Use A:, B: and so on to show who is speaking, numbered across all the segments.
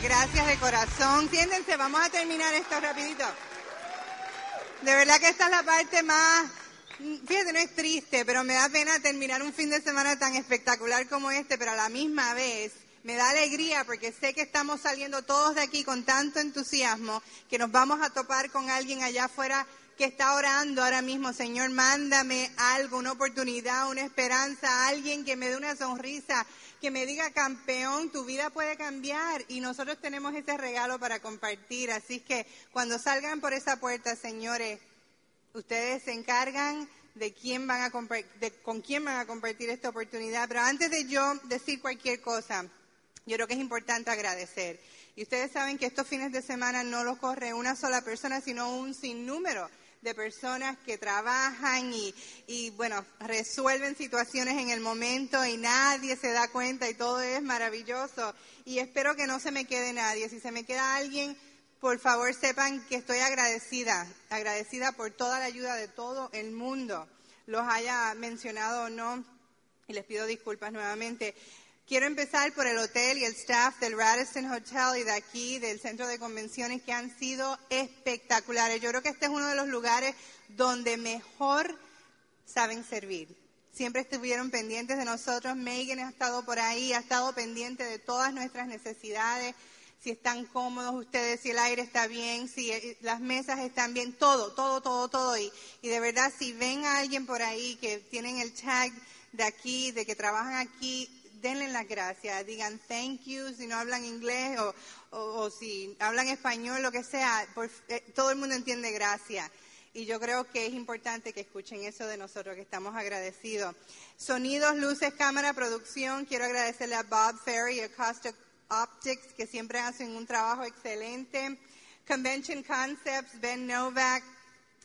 A: Gracias, de corazón. Siéntense, vamos a terminar esto rapidito. De verdad que esta es la parte más, fíjate, no es triste, pero me da pena terminar un fin de semana tan espectacular como este, pero a la misma vez me da alegría porque sé que estamos saliendo todos de aquí con tanto entusiasmo que nos vamos a topar con alguien allá afuera que está orando ahora mismo, Señor, mándame algo, una oportunidad, una esperanza, alguien que me dé una sonrisa, que me diga, campeón, tu vida puede cambiar y nosotros tenemos ese regalo para compartir. Así que cuando salgan por esa puerta, señores, ustedes se encargan de quién van a de con quién van a compartir esta oportunidad. Pero antes de yo decir cualquier cosa, yo creo que es importante agradecer. Y ustedes saben que estos fines de semana no los corre una sola persona, sino un sinnúmero de personas que trabajan y, y, bueno, resuelven situaciones en el momento y nadie se da cuenta y todo es maravilloso. Y espero que no se me quede nadie. Si se me queda alguien, por favor sepan que estoy agradecida, agradecida por toda la ayuda de todo el mundo, los haya mencionado o no, y les pido disculpas nuevamente. Quiero empezar por el hotel y el staff del Radisson Hotel y de aquí, del centro de convenciones, que han sido espectaculares. Yo creo que este es uno de los lugares donde mejor saben servir. Siempre estuvieron pendientes de nosotros. Megan ha estado por ahí, ha estado pendiente de todas nuestras necesidades, si están cómodos ustedes, si el aire está bien, si eh, las mesas están bien, todo, todo, todo, todo. Y, y de verdad, si ven a alguien por ahí que tienen el tag de aquí, de que trabajan aquí, denle las gracias, digan thank you si no hablan inglés o, si hablan español, lo que sea, eh, todo el mundo entiende gracias. Y yo creo que es importante que escuchen eso de nosotros, que estamos agradecidos. Sonidos, luces, cámara, producción. Quiero agradecerle a Bob Ferry y a Optics, que siempre hacen un trabajo excelente. Convention Concepts, Ben Novak,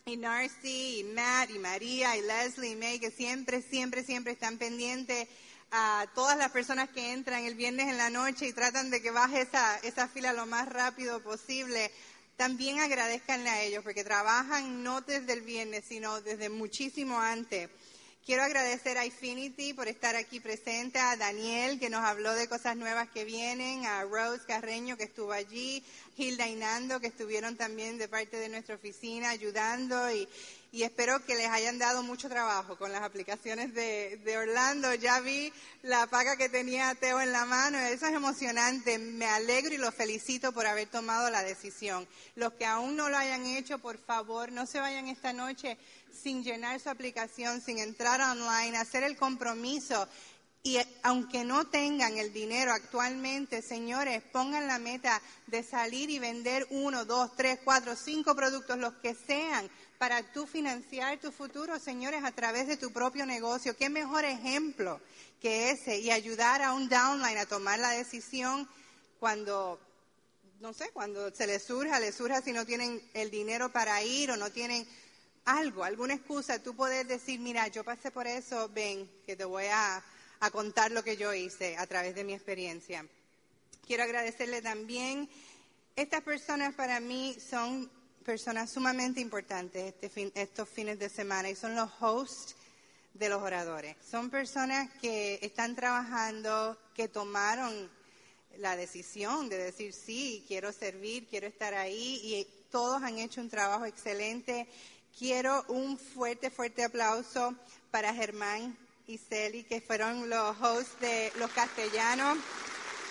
A: y Narcy, y Matt, y María, y Leslie, y May, que siempre, siempre, siempre están pendientes a todas las personas que entran el viernes en la noche y tratan de que baje esa, esa fila lo más rápido posible, también agradezcanle a ellos porque trabajan no desde el viernes, sino desde muchísimo antes. Quiero agradecer a Infinity por estar aquí presente, a Daniel que nos habló de cosas nuevas que vienen, a Rose Carreño que estuvo allí, Hilda y que estuvieron también de parte de nuestra oficina ayudando y, y espero que les hayan dado mucho trabajo con las aplicaciones de, Orlando. Ya vi la paga que tenía Teo en la mano, eso es emocionante. Me alegro y los felicito por haber tomado la decisión. Los que aún no lo hayan hecho, por favor, no se vayan esta noche sin llenar su aplicación, sin entrar online, hacer el compromiso. Y aunque no tengan el dinero actualmente, señores, pongan la meta de salir y vender uno, dos, tres, cuatro, cinco productos, los que sean, para tú financiar tu futuro, señores, a través de tu propio negocio. ¿Qué mejor ejemplo que ese? Y ayudar a un downline a tomar la decisión cuando, no sé, cuando se les surja, les surja si no tienen el dinero para ir o no tienen algo, alguna excusa. Tú puedes decir, mira, yo pasé por eso, ven, que te voy a, a contar lo que yo hice a través de mi experiencia. Quiero agradecerle también. Estas personas para mí son personas sumamente importantes este estos fines de semana y son los hosts de los oradores. Son personas que están trabajando, que tomaron la decisión de decir sí, quiero servir, quiero estar ahí y todos han hecho un trabajo excelente. Quiero un fuerte, fuerte aplauso para Germán y Celi, que fueron los hosts de los castellanos.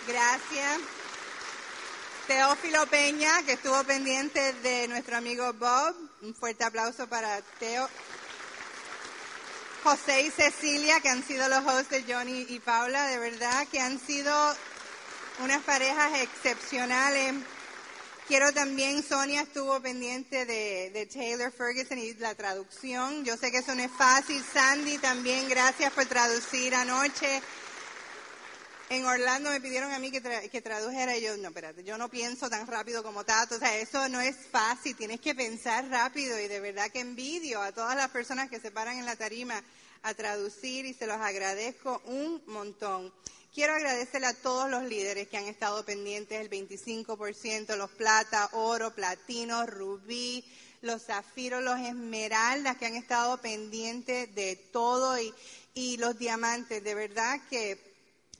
A: Gracias. Teófilo Peña, que estuvo pendiente de nuestro amigo Bob. Un fuerte aplauso para Teo. José y Cecilia, que han sido los hosts de Johnny y Paula, de verdad que han sido unas parejas excepcionales. Quiero también, Sonia estuvo pendiente de, de, Taylor Ferguson y la traducción. Yo sé que eso no es fácil. Sandy también, gracias por traducir anoche. En Orlando me pidieron a mí que, que, tradujera y yo, no, espérate, yo no pienso tan rápido como Tato, o sea, eso no es fácil, tienes que pensar rápido y de verdad que envidio a todas las personas que se paran en la tarima a traducir y se los agradezco un montón. Quiero agradecerle a todos los líderes que han estado pendientes, el 25%, los plata, oro, platino, rubí, los zafiros, los esmeraldas que han estado pendientes de todo y los diamantes. De verdad que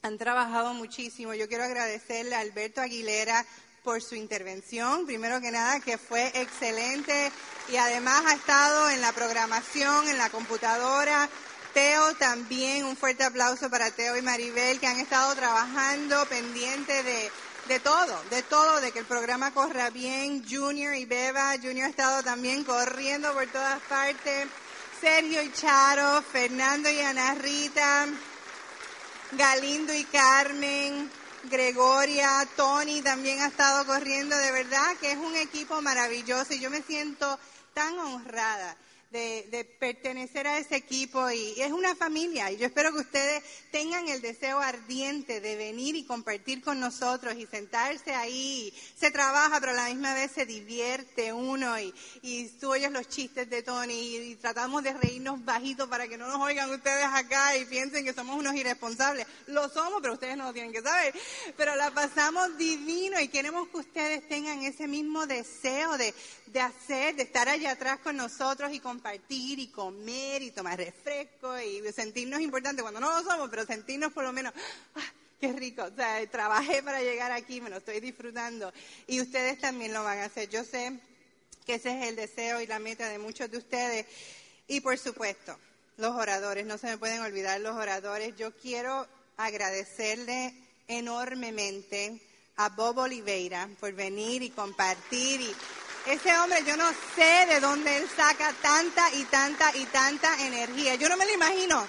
A: han trabajado muchísimo. Yo quiero agradecerle a Alberto Aguilera por su intervención, primero que nada, que fue excelente y además ha estado en la programación, en la computadora. Teo también, un fuerte aplauso para Teo y Maribel que han estado trabajando pendiente de, de todo, de todo, de que el programa corra bien. Junior y Beba, Junior ha estado también corriendo por todas partes. Sergio y Charo, Fernando y Ana Rita, Galindo y Carmen, Gregoria, Tony también ha estado corriendo, de verdad que es un equipo maravilloso y yo me siento tan honrada de, pertenecer a ese equipo y, es una familia y yo espero que ustedes tengan el deseo ardiente de venir y compartir con nosotros y sentarse ahí. Se trabaja, pero a la misma vez se divierte uno y, y tú oyes los chistes de Tony y, tratamos de reírnos bajito para que no nos oigan ustedes acá y piensen que somos unos irresponsables. Lo somos, pero ustedes no lo tienen que saber. Pero la pasamos divino y queremos que ustedes tengan ese mismo deseo de, de hacer, de estar allá atrás con nosotros y compartir y comer y tomar refresco y sentirnos importantes cuando no lo somos, pero sentirnos por lo menos, ¡ah, qué rico! Trabajé para llegar aquí, me lo estoy disfrutando y ustedes también lo van a hacer. Yo sé que ese es el deseo y la meta de muchos de ustedes y por supuesto, los oradores, no se me pueden olvidar los oradores. Yo quiero agradecerle enormemente a Bob Oliveira por venir y compartir y ese hombre, yo no sé de dónde él saca tanta y tanta y tanta energía. Yo no me lo imagino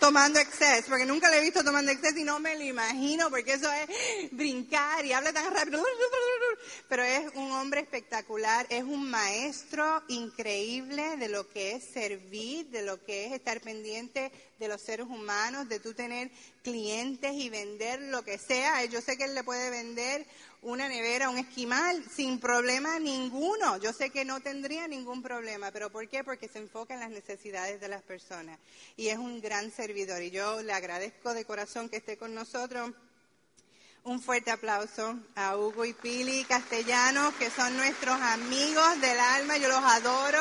A: tomando exceso, porque nunca le he visto tomando exceso y no me lo imagino, porque eso es brincar y habla tan rápido. Pero es un hombre espectacular, es un maestro increíble de lo que es servir, de lo que es estar pendiente de los seres humanos, de tú tener clientes y vender lo que sea. Yo sé que él le puede vender una nevera, un esquimal, sin problema ninguno. Yo sé que no tendría ningún problema, pero ¿por qué? Porque se enfoca en las necesidades de las personas y es un gran servidor. Y yo le agradezco de corazón que esté con nosotros. Un fuerte aplauso a Hugo y Pili Castellanos, que son nuestros amigos del alma, yo los adoro.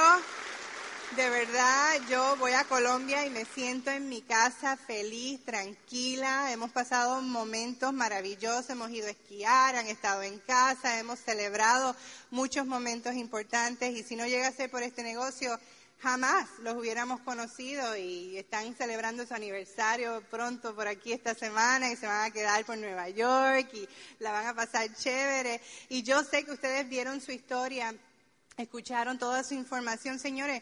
A: De verdad, yo voy a Colombia y me siento en mi casa feliz, tranquila. Hemos pasado momentos maravillosos, hemos ido a esquiar, han estado en casa, hemos celebrado muchos momentos importantes y si no llegase por este negocio, jamás los hubiéramos conocido y están celebrando su aniversario pronto por aquí esta semana y se van a quedar por Nueva York y la van a pasar chévere. Y yo sé que ustedes vieron su historia, escucharon toda su información, señores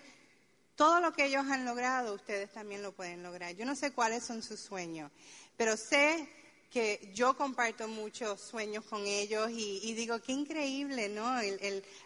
A: todo lo que ellos han logrado, ustedes también lo pueden lograr. Yo no sé cuáles son sus sueños, pero sé que yo comparto muchos sueños con ellos y, digo, qué increíble, ¿no?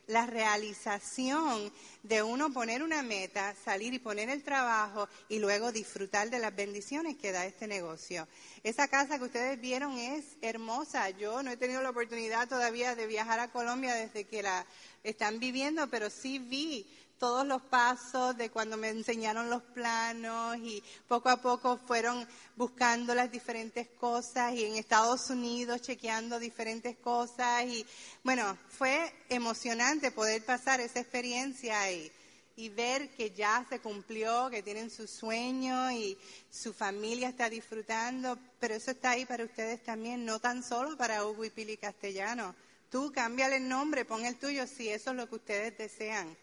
A: la realización de uno poner una meta, salir y poner el trabajo y luego disfrutar de las bendiciones que da este negocio. Esa casa que ustedes vieron es hermosa. Yo no he tenido la oportunidad todavía de viajar a Colombia desde que la están viviendo, pero sí vi todos los pasos de cuando me enseñaron los planos y poco a poco fueron buscando las diferentes cosas y en Estados Unidos chequeando diferentes cosas y bueno, fue emocionante poder pasar esa experiencia y, y ver que ya se cumplió, que tienen su sueño y su familia está disfrutando, pero eso está ahí para ustedes también, no tan solo para Hugo y Pili Castellano. Tú cámbiale el nombre, pon el tuyo si eso es lo que ustedes desean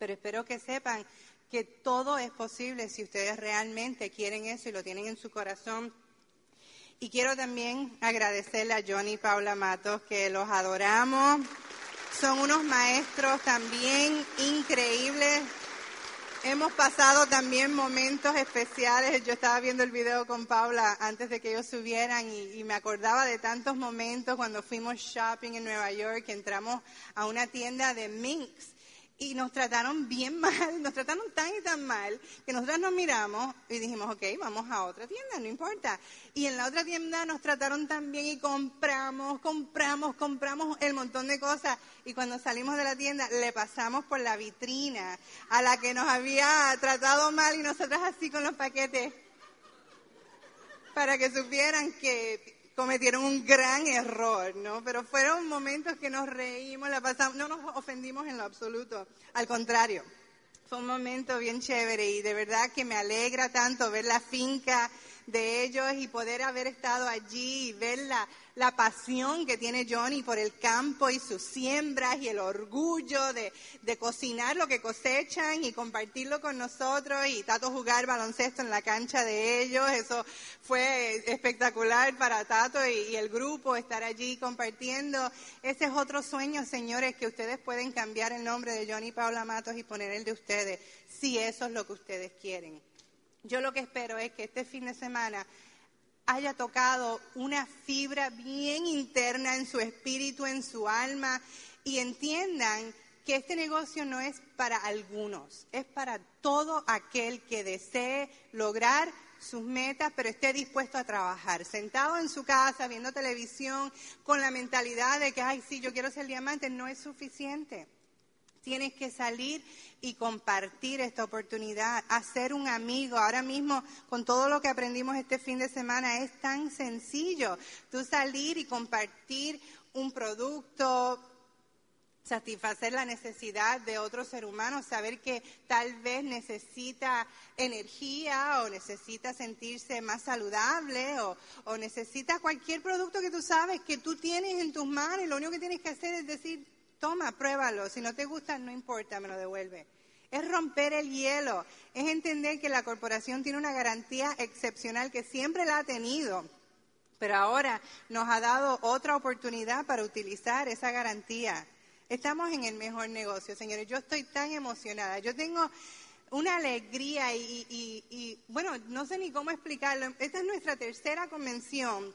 A: pero espero que sepan que todo es posible si ustedes realmente quieren eso y lo tienen en su corazón. Y quiero también agradecerle a Johnny y Paula Matos, que los adoramos. Son unos maestros también increíbles. Hemos pasado también momentos especiales. Yo estaba viendo el video con Paula antes de que ellos subieran y, me acordaba de tantos momentos cuando fuimos shopping en Nueva York, entramos a una tienda de Minx y nos trataron bien mal, nos trataron tan y tan mal que nosotros nos miramos y dijimos, ok, vamos a otra tienda, no importa. Y en la otra tienda nos trataron tan bien y compramos, compramos, compramos el montón de cosas. Y cuando salimos de la tienda le pasamos por la vitrina a la que nos había tratado mal y nosotras así con los paquetes para que supieran que cometieron un gran error, ¿no? Pero fueron momentos que nos reímos, la pasamos, no nos ofendimos en lo absoluto, al contrario. Fue un momento bien chévere y de verdad que me alegra tanto ver la finca de ellos y poder haber estado allí y ver la, la pasión que tiene Johnny por el campo y sus siembras y el orgullo de, de, cocinar lo que cosechan y compartirlo con nosotros y Tato jugar baloncesto en la cancha de ellos. Eso fue espectacular para Tato y, y el grupo estar allí compartiendo. Ese es otro sueño, señores, que ustedes pueden cambiar el nombre de Johnny Paula Matos y poner el de ustedes, si eso es lo que ustedes quieren. Yo lo que espero es que este fin de semana haya tocado una fibra bien interna en su espíritu, en su alma, y entiendan que este negocio no es para algunos, es para todo aquel que desee lograr sus metas, pero esté dispuesto a trabajar, sentado en su casa, viendo televisión, con la mentalidad de que, ay, sí, yo quiero ser diamante, no es suficiente. Tienes que salir y compartir esta oportunidad, hacer un amigo. Ahora mismo, con todo lo que aprendimos este fin de semana, es tan sencillo. Tú salir y compartir un producto, satisfacer la necesidad de otro ser humano, saber que tal vez necesita energía o necesita sentirse más saludable o, o necesita cualquier producto que tú sabes que tú tienes en tus manos lo único que tienes que hacer es decir, toma, pruébalo, si no te gusta, no importa, me lo devuelve. Es romper el hielo, es entender que la corporación tiene una garantía excepcional que siempre la ha tenido, pero ahora nos ha dado otra oportunidad para utilizar esa garantía. Estamos en el mejor negocio, señores. Yo estoy tan emocionada. Yo tengo una alegría y, y, y, bueno, no sé ni cómo explicarlo. Esta es nuestra tercera convención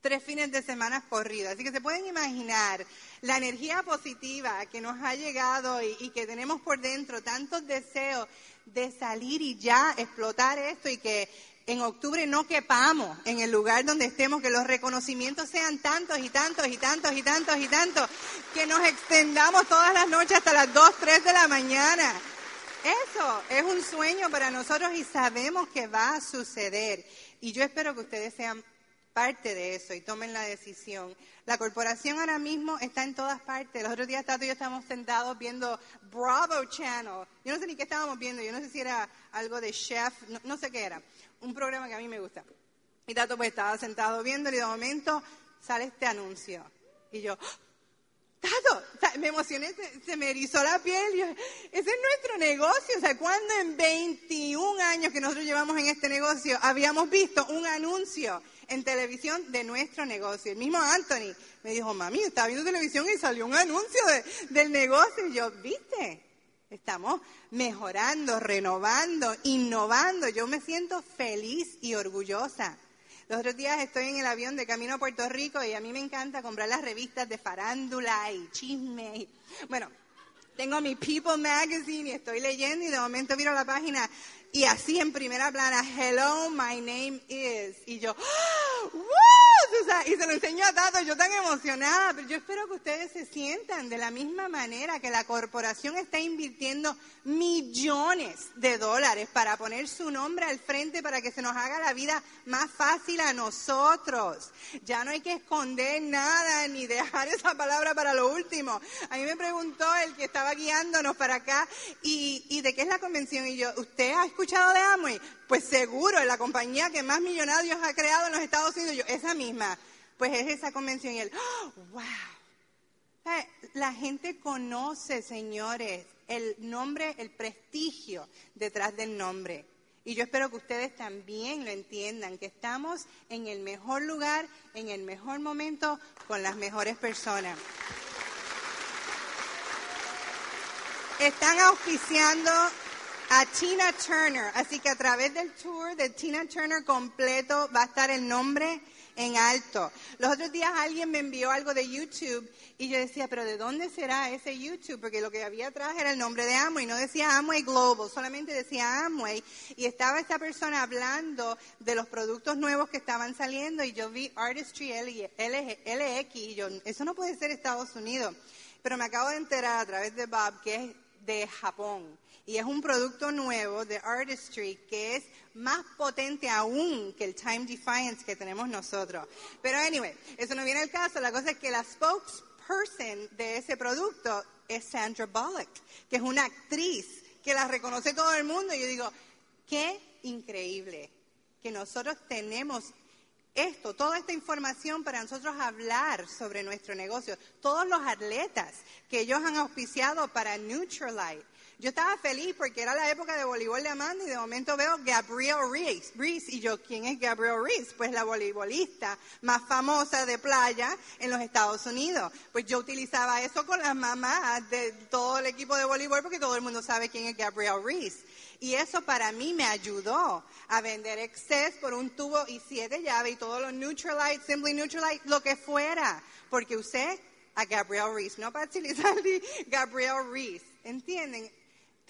A: tres fines de semana corridos. Así que se pueden imaginar la energía positiva que nos ha llegado y, y, que tenemos por dentro, tantos deseos de salir y ya explotar esto y que en octubre no quepamos en el lugar donde estemos, que los reconocimientos sean tantos y tantos y tantos y tantos y tantos, que nos extendamos todas las noches hasta las 2, 3 de la mañana. Eso es un sueño para nosotros y sabemos que va a suceder. Y yo espero que ustedes sean parte de eso y tomen la decisión. La corporación ahora mismo está en todas partes. Los otros días Tato y yo estábamos sentados viendo Bravo Channel. Yo no sé ni qué estábamos viendo, yo no sé si era algo de chef, no, sé qué era. Un programa que a mí me gusta. Y Tato pues estaba sentado viendo y de momento sale este anuncio. Y yo, Tato, me emocioné, se, se, me erizó la piel. Yo, ese es nuestro negocio. O sea, cuando en 21 años que nosotros llevamos en este negocio habíamos visto un anuncio en televisión de nuestro negocio. El mismo Anthony me dijo, mami, estaba viendo televisión y salió un anuncio de, del negocio. Y yo, viste, estamos mejorando, renovando, innovando. Yo me siento feliz y orgullosa. Los otros días estoy en el avión de camino a Puerto Rico y a mí me encanta comprar las revistas de farándula y chisme. Y, bueno, tengo mi People Magazine y estoy leyendo y de momento miro la página y así en primera plana, hello, my name is. Y yo, ¡Wow! O sea, y se lo enseño a Tato, yo tan emocionada, pero yo espero que ustedes se sientan de la misma manera que la corporación está invirtiendo millones de dólares para poner su nombre al frente para que se nos haga la vida más fácil a nosotros. Ya no hay que esconder nada ni dejar esa palabra para lo último. A mí me preguntó el que estaba guiándonos para acá, ¿y, y de qué es la convención? Y yo, ¿usted ha escuchado de Amway? Pues seguro, la compañía que más millonarios ha creado en los Estados Unidos, esa misma, pues es esa convención. Y él, oh, wow. La gente conoce, señores, el nombre, el prestigio detrás del nombre. Y yo espero que ustedes también lo entiendan, que estamos en el mejor lugar, en el mejor momento, con las mejores personas. Están auspiciando a Tina Turner. Así que a través del tour de Tina Turner completo va a estar el nombre en alto. Los otros días alguien me envió algo de YouTube y yo decía, pero ¿de dónde será ese YouTube? Porque lo que había atrás era el nombre de Amway, no decía Amway Global, solamente decía Amway. Y estaba esta persona hablando de los productos nuevos que estaban saliendo y yo vi Artistry LX y yo, eso no puede ser Estados Unidos. Pero me acabo de enterar a través de Bob que es de Japón y es un producto nuevo de Artistry que es más potente aún que el Time Defiance que tenemos nosotros. Pero anyway, eso no viene al caso. La cosa es que la spokesperson de ese producto es Sandra Bullock, que es una actriz que la reconoce todo el mundo. Y yo digo, qué increíble que nosotros tenemos esto, toda esta información para nosotros hablar sobre nuestro negocio. Todos los atletas que ellos han auspiciado para Neutralite. Yo estaba feliz porque era la época de voleibol de Amanda y de momento veo Gabriel Reese. Reese y yo, ¿quién es Gabriel Reese? Pues la voleibolista más famosa de playa en los Estados Unidos. Pues yo utilizaba eso con las mamás de todo el equipo de voleibol porque todo el mundo sabe quién es Gabriel Reese. Y eso para mí me ayudó a vender Excess por un tubo y siete llaves y todos los Neutralite, Simply Neutralite, lo que fuera. Porque usé a Gabriel Reese, no para utilizar Gabriel Reese. ¿Entienden?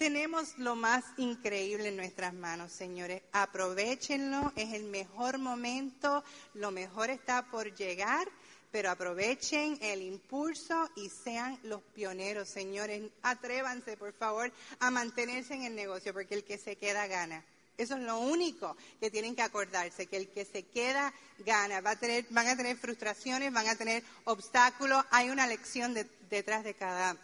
A: Tenemos lo más increíble en nuestras manos, señores. Aprovechenlo, es el mejor momento, lo mejor está por llegar, pero aprovechen el impulso y sean los pioneros, señores. Atrévanse, por favor, a mantenerse en el negocio, porque el que se queda gana. Eso es lo único que tienen que acordarse, que el que se queda gana. Va a tener, van a tener frustraciones, van a tener obstáculos. Hay una lección detrás de cada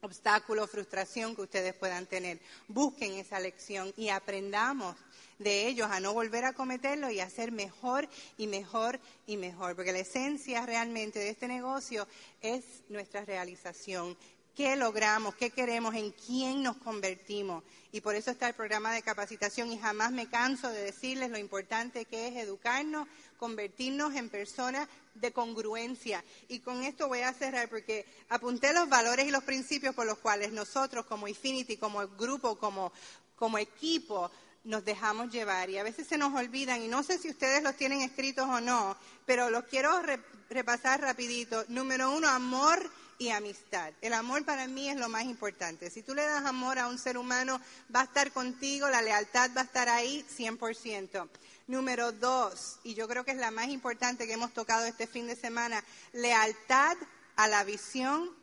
A: obstáculo, frustración que ustedes puedan tener. Busquen esa lección y aprendamos de ellos a no volver a cometerlo y a hacer mejor y mejor y mejor. Porque la esencia realmente de este negocio es nuestra realización. ¿Qué logramos? ¿Qué queremos? ¿En quién nos convertimos? Y por eso está el programa de capacitación y jamás me canso de decirles lo importante que es educarnos, convertirnos en personas de congruencia. Y con esto voy a cerrar porque apunté los valores y los principios por los cuales nosotros como Infinity, como grupo, como, como equipo, nos dejamos llevar. Y a veces se nos olvidan, y no sé si ustedes los tienen escritos o no, pero los quiero repasar rapidito. Número uno, amor y amistad. El amor para mí es lo más importante. Si tú le das amor a un ser humano, va a estar contigo, la lealtad va a estar ahí 100%. Número dos, y yo creo que es la más importante que hemos tocado este fin de semana, lealtad a la visión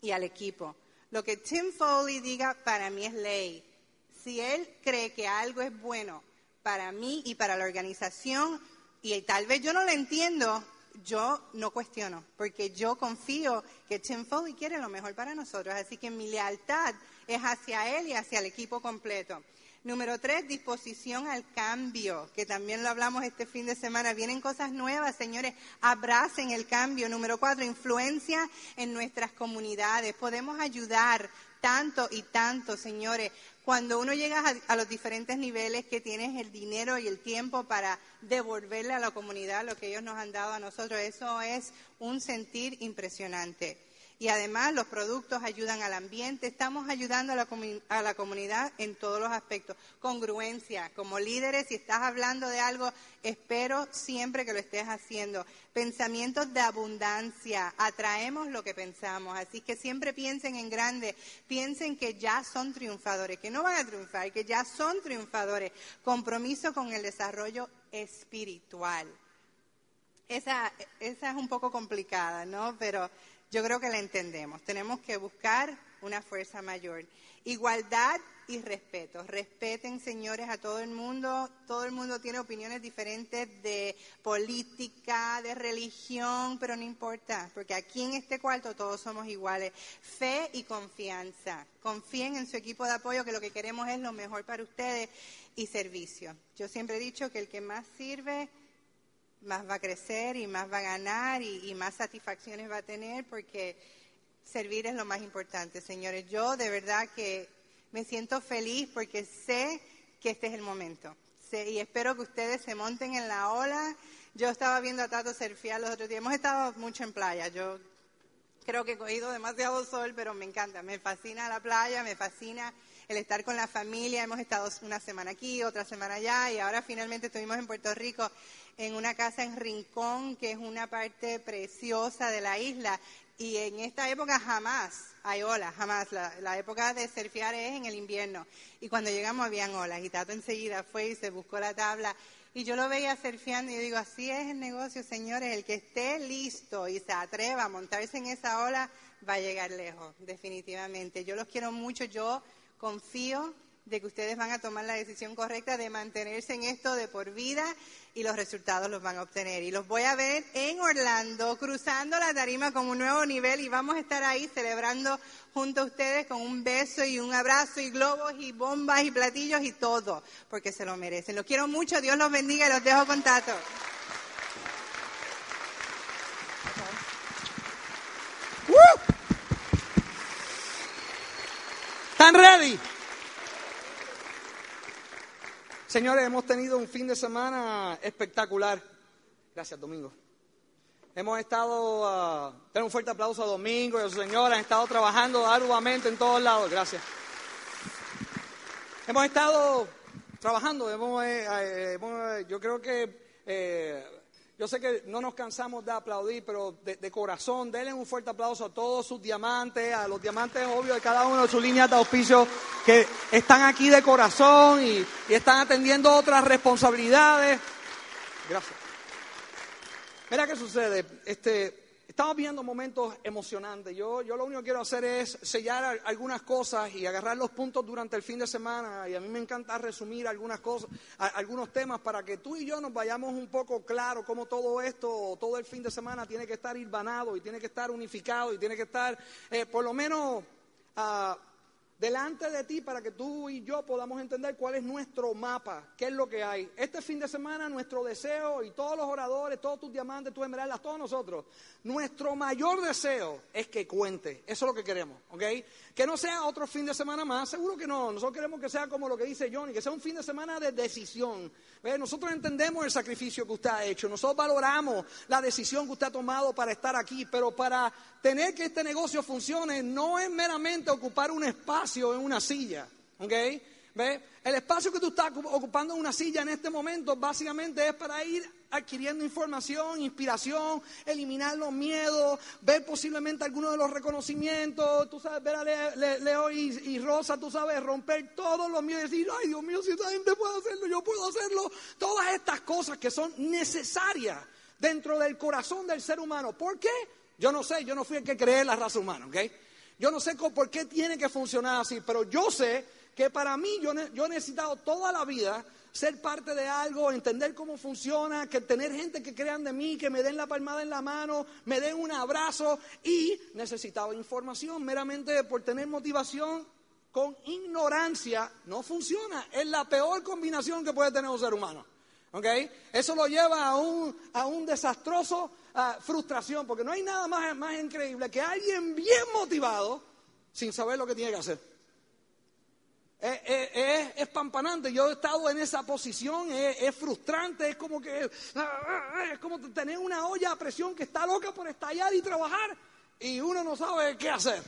A: y al equipo. Lo que Tim Foley diga para mí es ley. Si él cree que algo es bueno para mí y para la organización, y tal vez yo no lo entiendo, yo no cuestiono, porque yo confío que Tim Foley quiere lo mejor para nosotros. Así que mi lealtad es hacia él y hacia el equipo completo. Número tres, disposición al cambio, que también lo hablamos este fin de semana. Vienen cosas nuevas, señores, abracen el cambio. Número cuatro, influencia en nuestras comunidades. Podemos ayudar tanto y tanto, señores. Cuando uno llega a, los diferentes niveles que tienes el dinero y el tiempo para devolverle a la comunidad lo que ellos nos han dado a nosotros, eso es un sentir impresionante y además los productos ayudan al ambiente, estamos ayudando a la, a la, comunidad en todos los aspectos. Congruencia, como líderes, si estás hablando de algo, espero siempre que lo estés haciendo. Pensamientos de abundancia, atraemos lo que pensamos, así que siempre piensen en grande, piensen que ya son triunfadores, que no van a triunfar, que ya son triunfadores. Compromiso con el desarrollo espiritual. Esa, esa es un poco complicada, ¿no? Pero yo creo que la entendemos. Tenemos que buscar una fuerza mayor. Igualdad y respeto. Respeten, señores, a todo el mundo. Todo el mundo tiene opiniones diferentes de política, de religión, pero no importa, porque aquí en este cuarto todos somos iguales. Fe y confianza. Confíen en su equipo de apoyo, que lo que queremos es lo mejor para ustedes y servicio. Yo siempre he dicho que el que más sirve más va a crecer y más va a ganar y, más satisfacciones va a tener porque servir es lo más importante, señores. Yo de verdad que me siento feliz porque sé que este es el momento. y espero que ustedes se monten en la ola. Yo estaba viendo a Tato surfear los otros días. Hemos estado mucho en playa. Yo creo que he cogido demasiado sol, pero me encanta. Me fascina la playa, me fascina el estar con la familia. Hemos estado una semana aquí, otra semana allá y ahora finalmente estuvimos en Puerto Rico en una casa en Rincón, que es una parte preciosa de la isla. Y en esta época jamás hay olas, jamás. La, época de surfear es en el invierno. Y cuando llegamos habían olas. Y Tato enseguida fue y se buscó la tabla. Y yo lo veía surfeando y yo digo, así es el negocio, señores. El que esté listo y se atreva a montarse en esa ola va a llegar lejos, definitivamente. Yo los quiero mucho. Yo confío de que ustedes van a tomar la decisión correcta de mantenerse en esto de por vida y los resultados los van a obtener. Y los voy a ver en Orlando, cruzando la tarima con un nuevo nivel y vamos a estar ahí celebrando junto a ustedes con un beso y un abrazo y globos y bombas y platillos y todo, porque se lo merecen. Los quiero mucho, Dios los bendiga y los dejo con Tato.
B: ¿Están ready? Señores, hemos tenido un fin de semana espectacular. Gracias, Domingo. Hemos estado, uh, un fuerte aplauso a Domingo y a su señora, han estado trabajando arduamente en todos lados. Gracias. Hemos estado trabajando, hemos, eh, eh, yo creo que eh, yo sé que no nos cansamos de aplaudir, pero de, corazón, denle un fuerte aplauso a todos sus diamantes, a los diamantes obvios de cada uno de sus líneas de auspicio que están aquí de corazón y, y están atendiendo otras responsabilidades. Gracias. Mira qué sucede. Este, Estamos viendo momentos emocionantes. Yo, yo lo único que quiero hacer es sellar algunas cosas y agarrar los puntos durante el fin de semana. Y a mí me encanta resumir algunas cosas, algunos temas para que tú y yo nos vayamos un poco claro cómo todo esto, todo el fin de semana tiene que estar hilvanado y tiene que estar unificado y tiene que estar, eh, por lo menos, uh, delante de ti para que tú y yo podamos entender cuál es nuestro mapa, qué es lo que hay. Este fin de semana nuestro deseo y todos los oradores, todos tus diamantes, tus esmeraldas, todos nosotros, nuestro mayor deseo es que cuente. Eso es lo que queremos, ¿ok? Que no sea otro fin de semana más, seguro que no. Nosotros queremos que sea como lo que dice Johnny, que sea un fin de semana de decisión. Nosotros entendemos el sacrificio que usted ha hecho, nosotros valoramos la decisión que usted ha tomado para estar aquí, pero para tener que este negocio funcione no es meramente ocupar un espacio en una silla, ¿ok? ¿Ve? El espacio que tú estás ocupando en una silla en este momento básicamente es para ir adquiriendo información, inspiración, eliminar los miedos, ver posiblemente algunos de los reconocimientos, tú sabes, ver a Leo y, Rosa, tú sabes, romper todos los miedos y decir, ay Dios mío, si esta gente puede hacerlo, yo puedo hacerlo. Todas estas cosas que son necesarias dentro del corazón del ser humano. ¿Por qué? Yo no sé, yo no fui el que creé la raza humana, ¿ok? Yo no sé por qué tiene que funcionar así, pero yo sé que para mí yo, he necesitado toda la vida ser parte de algo, entender cómo funciona, que tener gente que crean de mí, que me den la palmada en la mano, me den un abrazo y necesitaba información meramente por tener motivación con ignorancia no funciona. Es la peor combinación que puede tener un ser humano. Eso lo lleva a un, a un desastroso ah, frustración, porque no hay nada más, más increíble que alguien bien motivado sin saber lo que tiene que hacer. Es, es, pampanante. Yo he estado en esa posición, es, frustrante, es como que es como tener una olla a presión que está loca por estallar y trabajar y uno no sabe qué hacer.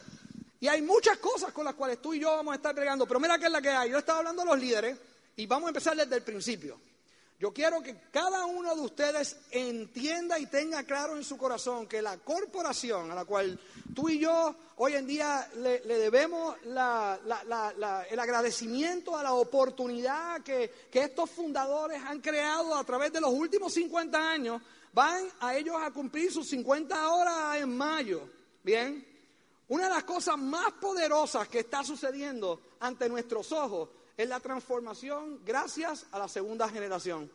B: Y hay muchas cosas con las cuales tú y yo vamos a estar pregando, pero mira qué es la que hay. Yo estaba hablando a los líderes y vamos a empezar desde el principio. Yo quiero que cada uno de ustedes entienda y tenga claro en su corazón que la corporación a la cual tú y yo hoy en día le, debemos el agradecimiento a la oportunidad que, que estos fundadores han creado a través de los últimos 50 años, van a ellos a cumplir sus 50 horas en mayo. Bien, una de las cosas más poderosas que está sucediendo ante nuestros ojos es la transformación gracias a la segunda generación.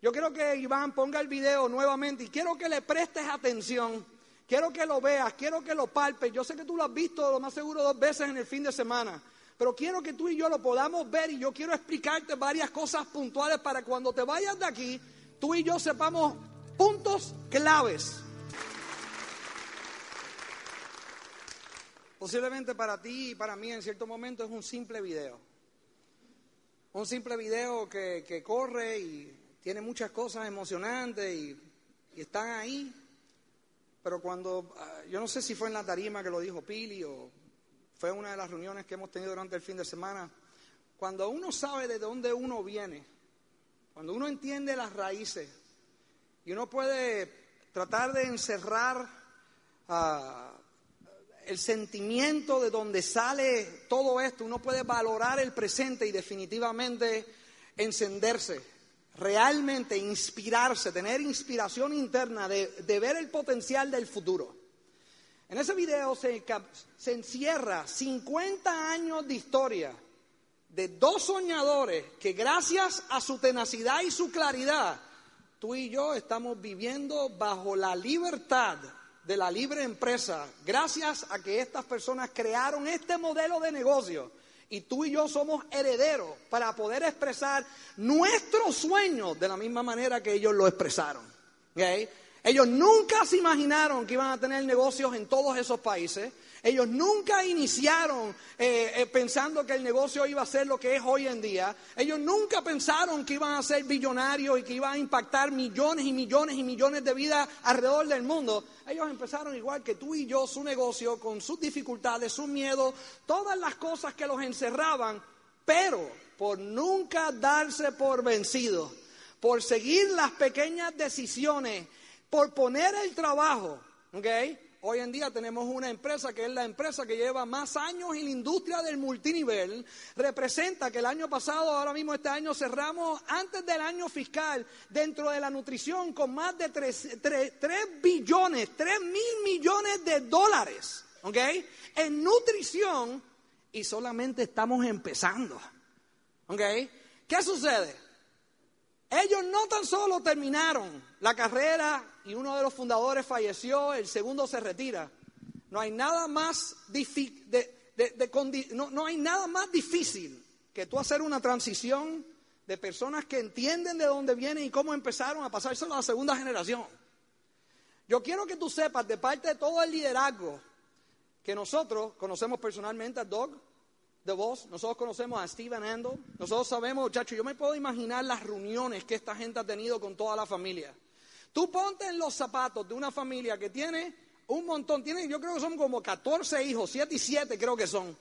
B: Yo quiero que Iván ponga el video nuevamente y quiero que le prestes atención. Quiero que lo veas, quiero que lo palpes. Yo sé que tú lo has visto lo más seguro dos veces en el fin de semana. Pero quiero que tú y yo lo podamos ver y yo quiero explicarte varias cosas puntuales para cuando te vayas de aquí, tú y yo sepamos puntos claves. Posiblemente para ti y para mí en cierto momento es un simple video un simple video que, corre y tiene muchas cosas emocionantes y, están ahí. Pero cuando, ah, yo no sé si fue en la tarima que lo dijo Pili o fue una de las reuniones que hemos tenido durante el fin de semana, cuando uno sabe de dónde uno viene, cuando uno entiende las raíces y uno puede tratar de encerrar a el sentimiento de donde sale todo esto, uno puede valorar el presente y definitivamente encenderse, realmente inspirarse, tener inspiración interna de, ver el potencial del futuro. En ese video se, se encierra 50 años de historia de dos soñadores que gracias a su tenacidad y su claridad, tú y yo estamos viviendo bajo la libertad de la libre empresa, gracias a que estas personas crearon este modelo de negocio. Y tú y yo somos herederos para poder expresar nuestros sueños de la misma manera que ellos lo expresaron. ¿okay? Ellos nunca se imaginaron que iban a tener negocios en todos esos países. Ellos nunca iniciaron eh, eh, pensando que el negocio iba a ser lo que es hoy en día. Ellos nunca pensaron que iban a ser billonarios y que iban a impactar millones y millones y millones de vidas alrededor del mundo. Ellos empezaron igual que tú y yo su negocio, con sus dificultades, sus miedos, todas las cosas que los encerraban, pero por nunca darse por vencidos, por seguir las pequeñas decisiones, por poner el trabajo, ¿ok? Hoy en día tenemos una empresa que es la empresa que lleva más años en la industria del multinivel. Representa que el año pasado, ahora mismo este año, cerramos antes del año fiscal dentro de la nutrición con más de 3, billones, 3 mil millones de dólares. ¿Ok? En nutrición y solamente estamos empezando. ¿Ok? ¿Qué sucede? Ellos no tan solo terminaron la carrera y uno de los fundadores falleció, el segundo se retira. No hay nada más, difícil que tú hacer una transición de personas que entienden de dónde vienen y cómo empezaron a pasárselo a la segunda generación. Yo quiero que tú sepas de parte de todo el liderazgo que nosotros conocemos personalmente a Doug, de vos, nosotros conocemos a Steven Ando, nosotros sabemos, muchachos, yo me puedo imaginar las reuniones que esta gente ha tenido con toda la familia. Tú ponte en los zapatos de una familia que tiene un montón, tiene, yo creo que son como 14 hijos, 7 y 7 creo que son.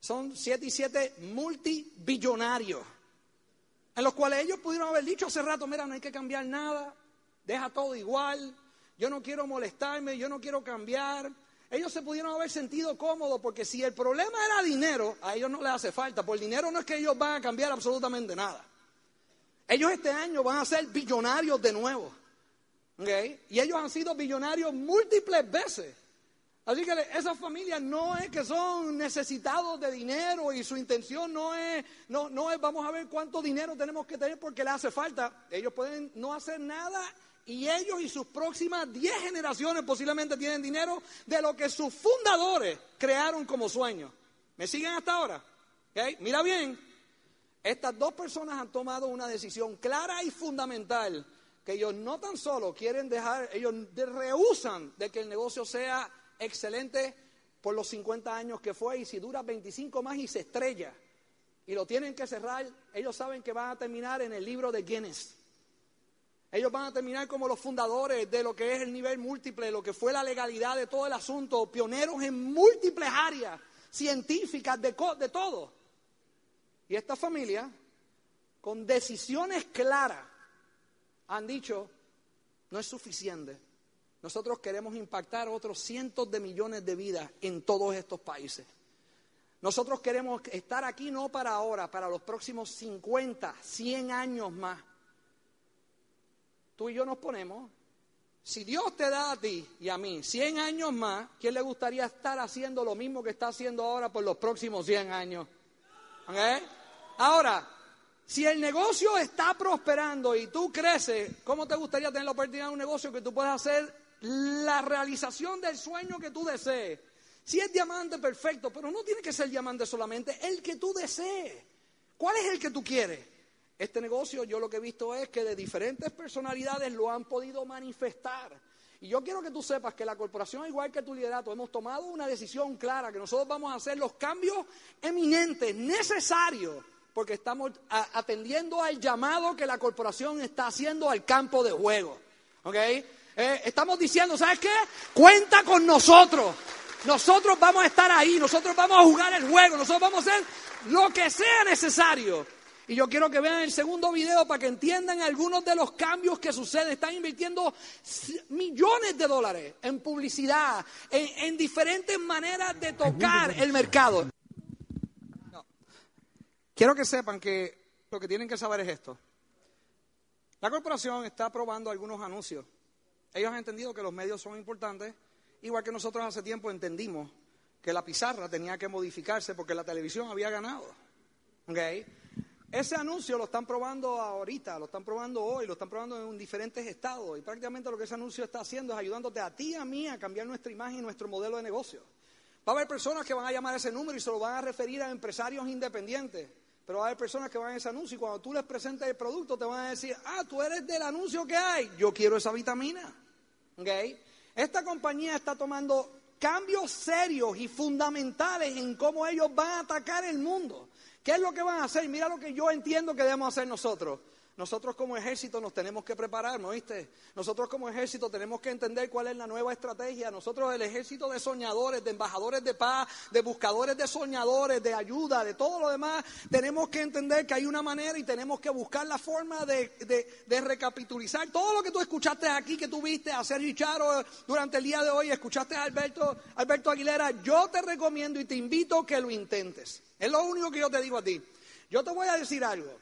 B: Son 7 y 7 multibillonarios, en los cuales ellos pudieron haber dicho hace rato, mira, no hay que cambiar nada, deja todo igual, yo no quiero molestarme, yo no quiero cambiar. Ellos se pudieron haber sentido cómodos porque si el problema era dinero, a ellos no les hace falta. Por dinero no es que ellos van a cambiar absolutamente nada. Ellos este año van a ser billonarios de nuevo. Y ellos han sido billonarios múltiples veces. Así que esas familias no es que son necesitados de dinero y su intención no es, no, no es vamos a ver cuánto dinero tenemos que tener porque le hace falta. Ellos pueden no hacer nada y ellos y sus próximas 10 generaciones posiblemente tienen dinero de lo que sus fundadores crearon como sueño. ¿Me siguen hasta ahora? Mira bien, estas dos personas han tomado una decisión clara y fundamental que ellos no tan solo quieren dejar, ellos rehusan de que el negocio sea excelente por los 50 años que fue y si dura 25 más y se estrella y lo tienen que cerrar, ellos saben que van a terminar en el libro de Guinness. Ellos van a terminar como los fundadores de lo que es el nivel múltiple, lo que fue la legalidad de todo el asunto, pioneros en múltiples áreas científicas de, todo. Y esta familia, con decisiones claras, han dicho, no es suficiente. Nosotros queremos impactar otros cientos de millones de vidas en todos estos países. Nosotros queremos estar aquí no para ahora, para los próximos 50, 100 años más. Tú y yo nos ponemos, si Dios te da a ti y a mí 100 años más, ¿quién le gustaría estar haciendo lo mismo que está haciendo ahora por los próximos 100 años? Ahora, si el negocio está prosperando y tú creces, ¿cómo te gustaría tener la oportunidad de un negocio que tú puedas hacer la realización del sueño que tú desees? Si es diamante, perfecto, pero no tiene que ser diamante solamente, el que tú desees. ¿Cuál es el que tú quieres? Este negocio yo lo que he visto es que de diferentes personalidades lo han podido manifestar. Y yo quiero que tú sepas que la corporación, igual que tu liderato, hemos tomado una decisión clara, que nosotros vamos a hacer los cambios eminentes, necesarios, porque estamos atendiendo al llamado que la corporación está haciendo al campo de juego. ¿Ok? Eh, estamos diciendo, ¿sabes qué? Cuenta con nosotros. Nosotros vamos a estar ahí, nosotros vamos a jugar el juego, nosotros vamos a hacer lo que sea necesario y yo quiero que vean el segundo video para que entiendan algunos de los cambios que suceden. Están invirtiendo millones de dólares en publicidad, en, diferentes maneras de tocar el mercado. Quiero que sepan que lo que tienen que saber es esto. La corporación está probando algunos anuncios. Ellos han entendido que los medios son importantes, igual que nosotros hace tiempo entendimos que la pizarra tenía que modificarse porque la televisión había ganado. ¿Ok? Ese anuncio lo están probando ahorita, lo están probando hoy, lo están probando en diferentes estados y prácticamente lo que ese anuncio está haciendo es ayudándote a ti y a mí a cambiar nuestra imagen y nuestro modelo de negocio. Va a haber personas que van a llamar a ese número y se lo van a referir a empresarios independientes. Pero va a haber personas que van a ese anuncio y cuando tú les presentes el producto te van a decir, ah, tú eres del anuncio que hay, yo quiero esa vitamina. ¿Okay? Esta compañía está tomando cambios serios y fundamentales en cómo ellos van a atacar el mundo. ¿Qué es lo que van a hacer? Mira lo que yo entiendo que debemos hacer nosotros. Nosotros como ejército nos tenemos que preparar, ¿no viste? Nosotros como ejército tenemos que entender cuál es la nueva estrategia. Nosotros el ejército de soñadores, de embajadores de paz, de buscadores de soñadores, de ayuda, de todo lo demás, tenemos que entender que hay una manera y tenemos que buscar la forma de, de, recapitulizar todo lo que tú escuchaste aquí, que tú viste a Sergio Charo durante el día de hoy, escuchaste a Alberto, Alberto Aguilera. Yo te recomiendo y te invito que lo intentes. Es lo único que yo te digo a ti. Yo te voy a decir algo.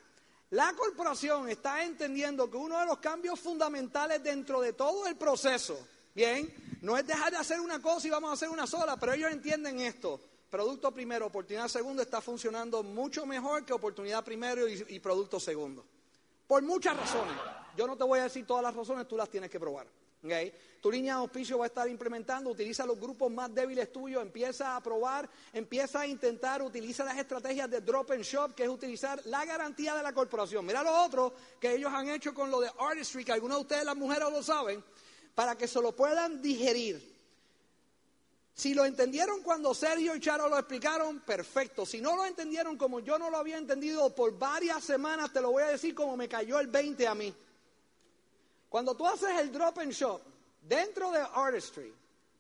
B: La corporación está entendiendo que uno de los cambios fundamentales dentro de todo el proceso, bien, no es dejar de hacer una cosa y vamos a hacer una sola, pero ellos entienden esto. Producto primero, oportunidad segundo está funcionando mucho mejor que oportunidad primero y, producto segundo. Por muchas razones. Yo no te voy a decir todas las razones, tú las tienes que probar. Tu línea de auspicio va a estar implementando, utiliza los grupos más débiles tuyos, empieza a probar, empieza a intentar, utiliza las estrategias de drop and shop, que es utilizar la garantía de la corporación. Mira lo otro que ellos han hecho con lo de artistry, que algunos de ustedes las mujeres lo saben, para que se lo puedan digerir. Si lo entendieron cuando Sergio y Charo lo explicaron, perfecto. Si no lo entendieron como yo no lo había entendido por varias semanas, te lo voy a decir como me cayó el 20 a mí. Cuando tú haces el drop and shop dentro de Artistry,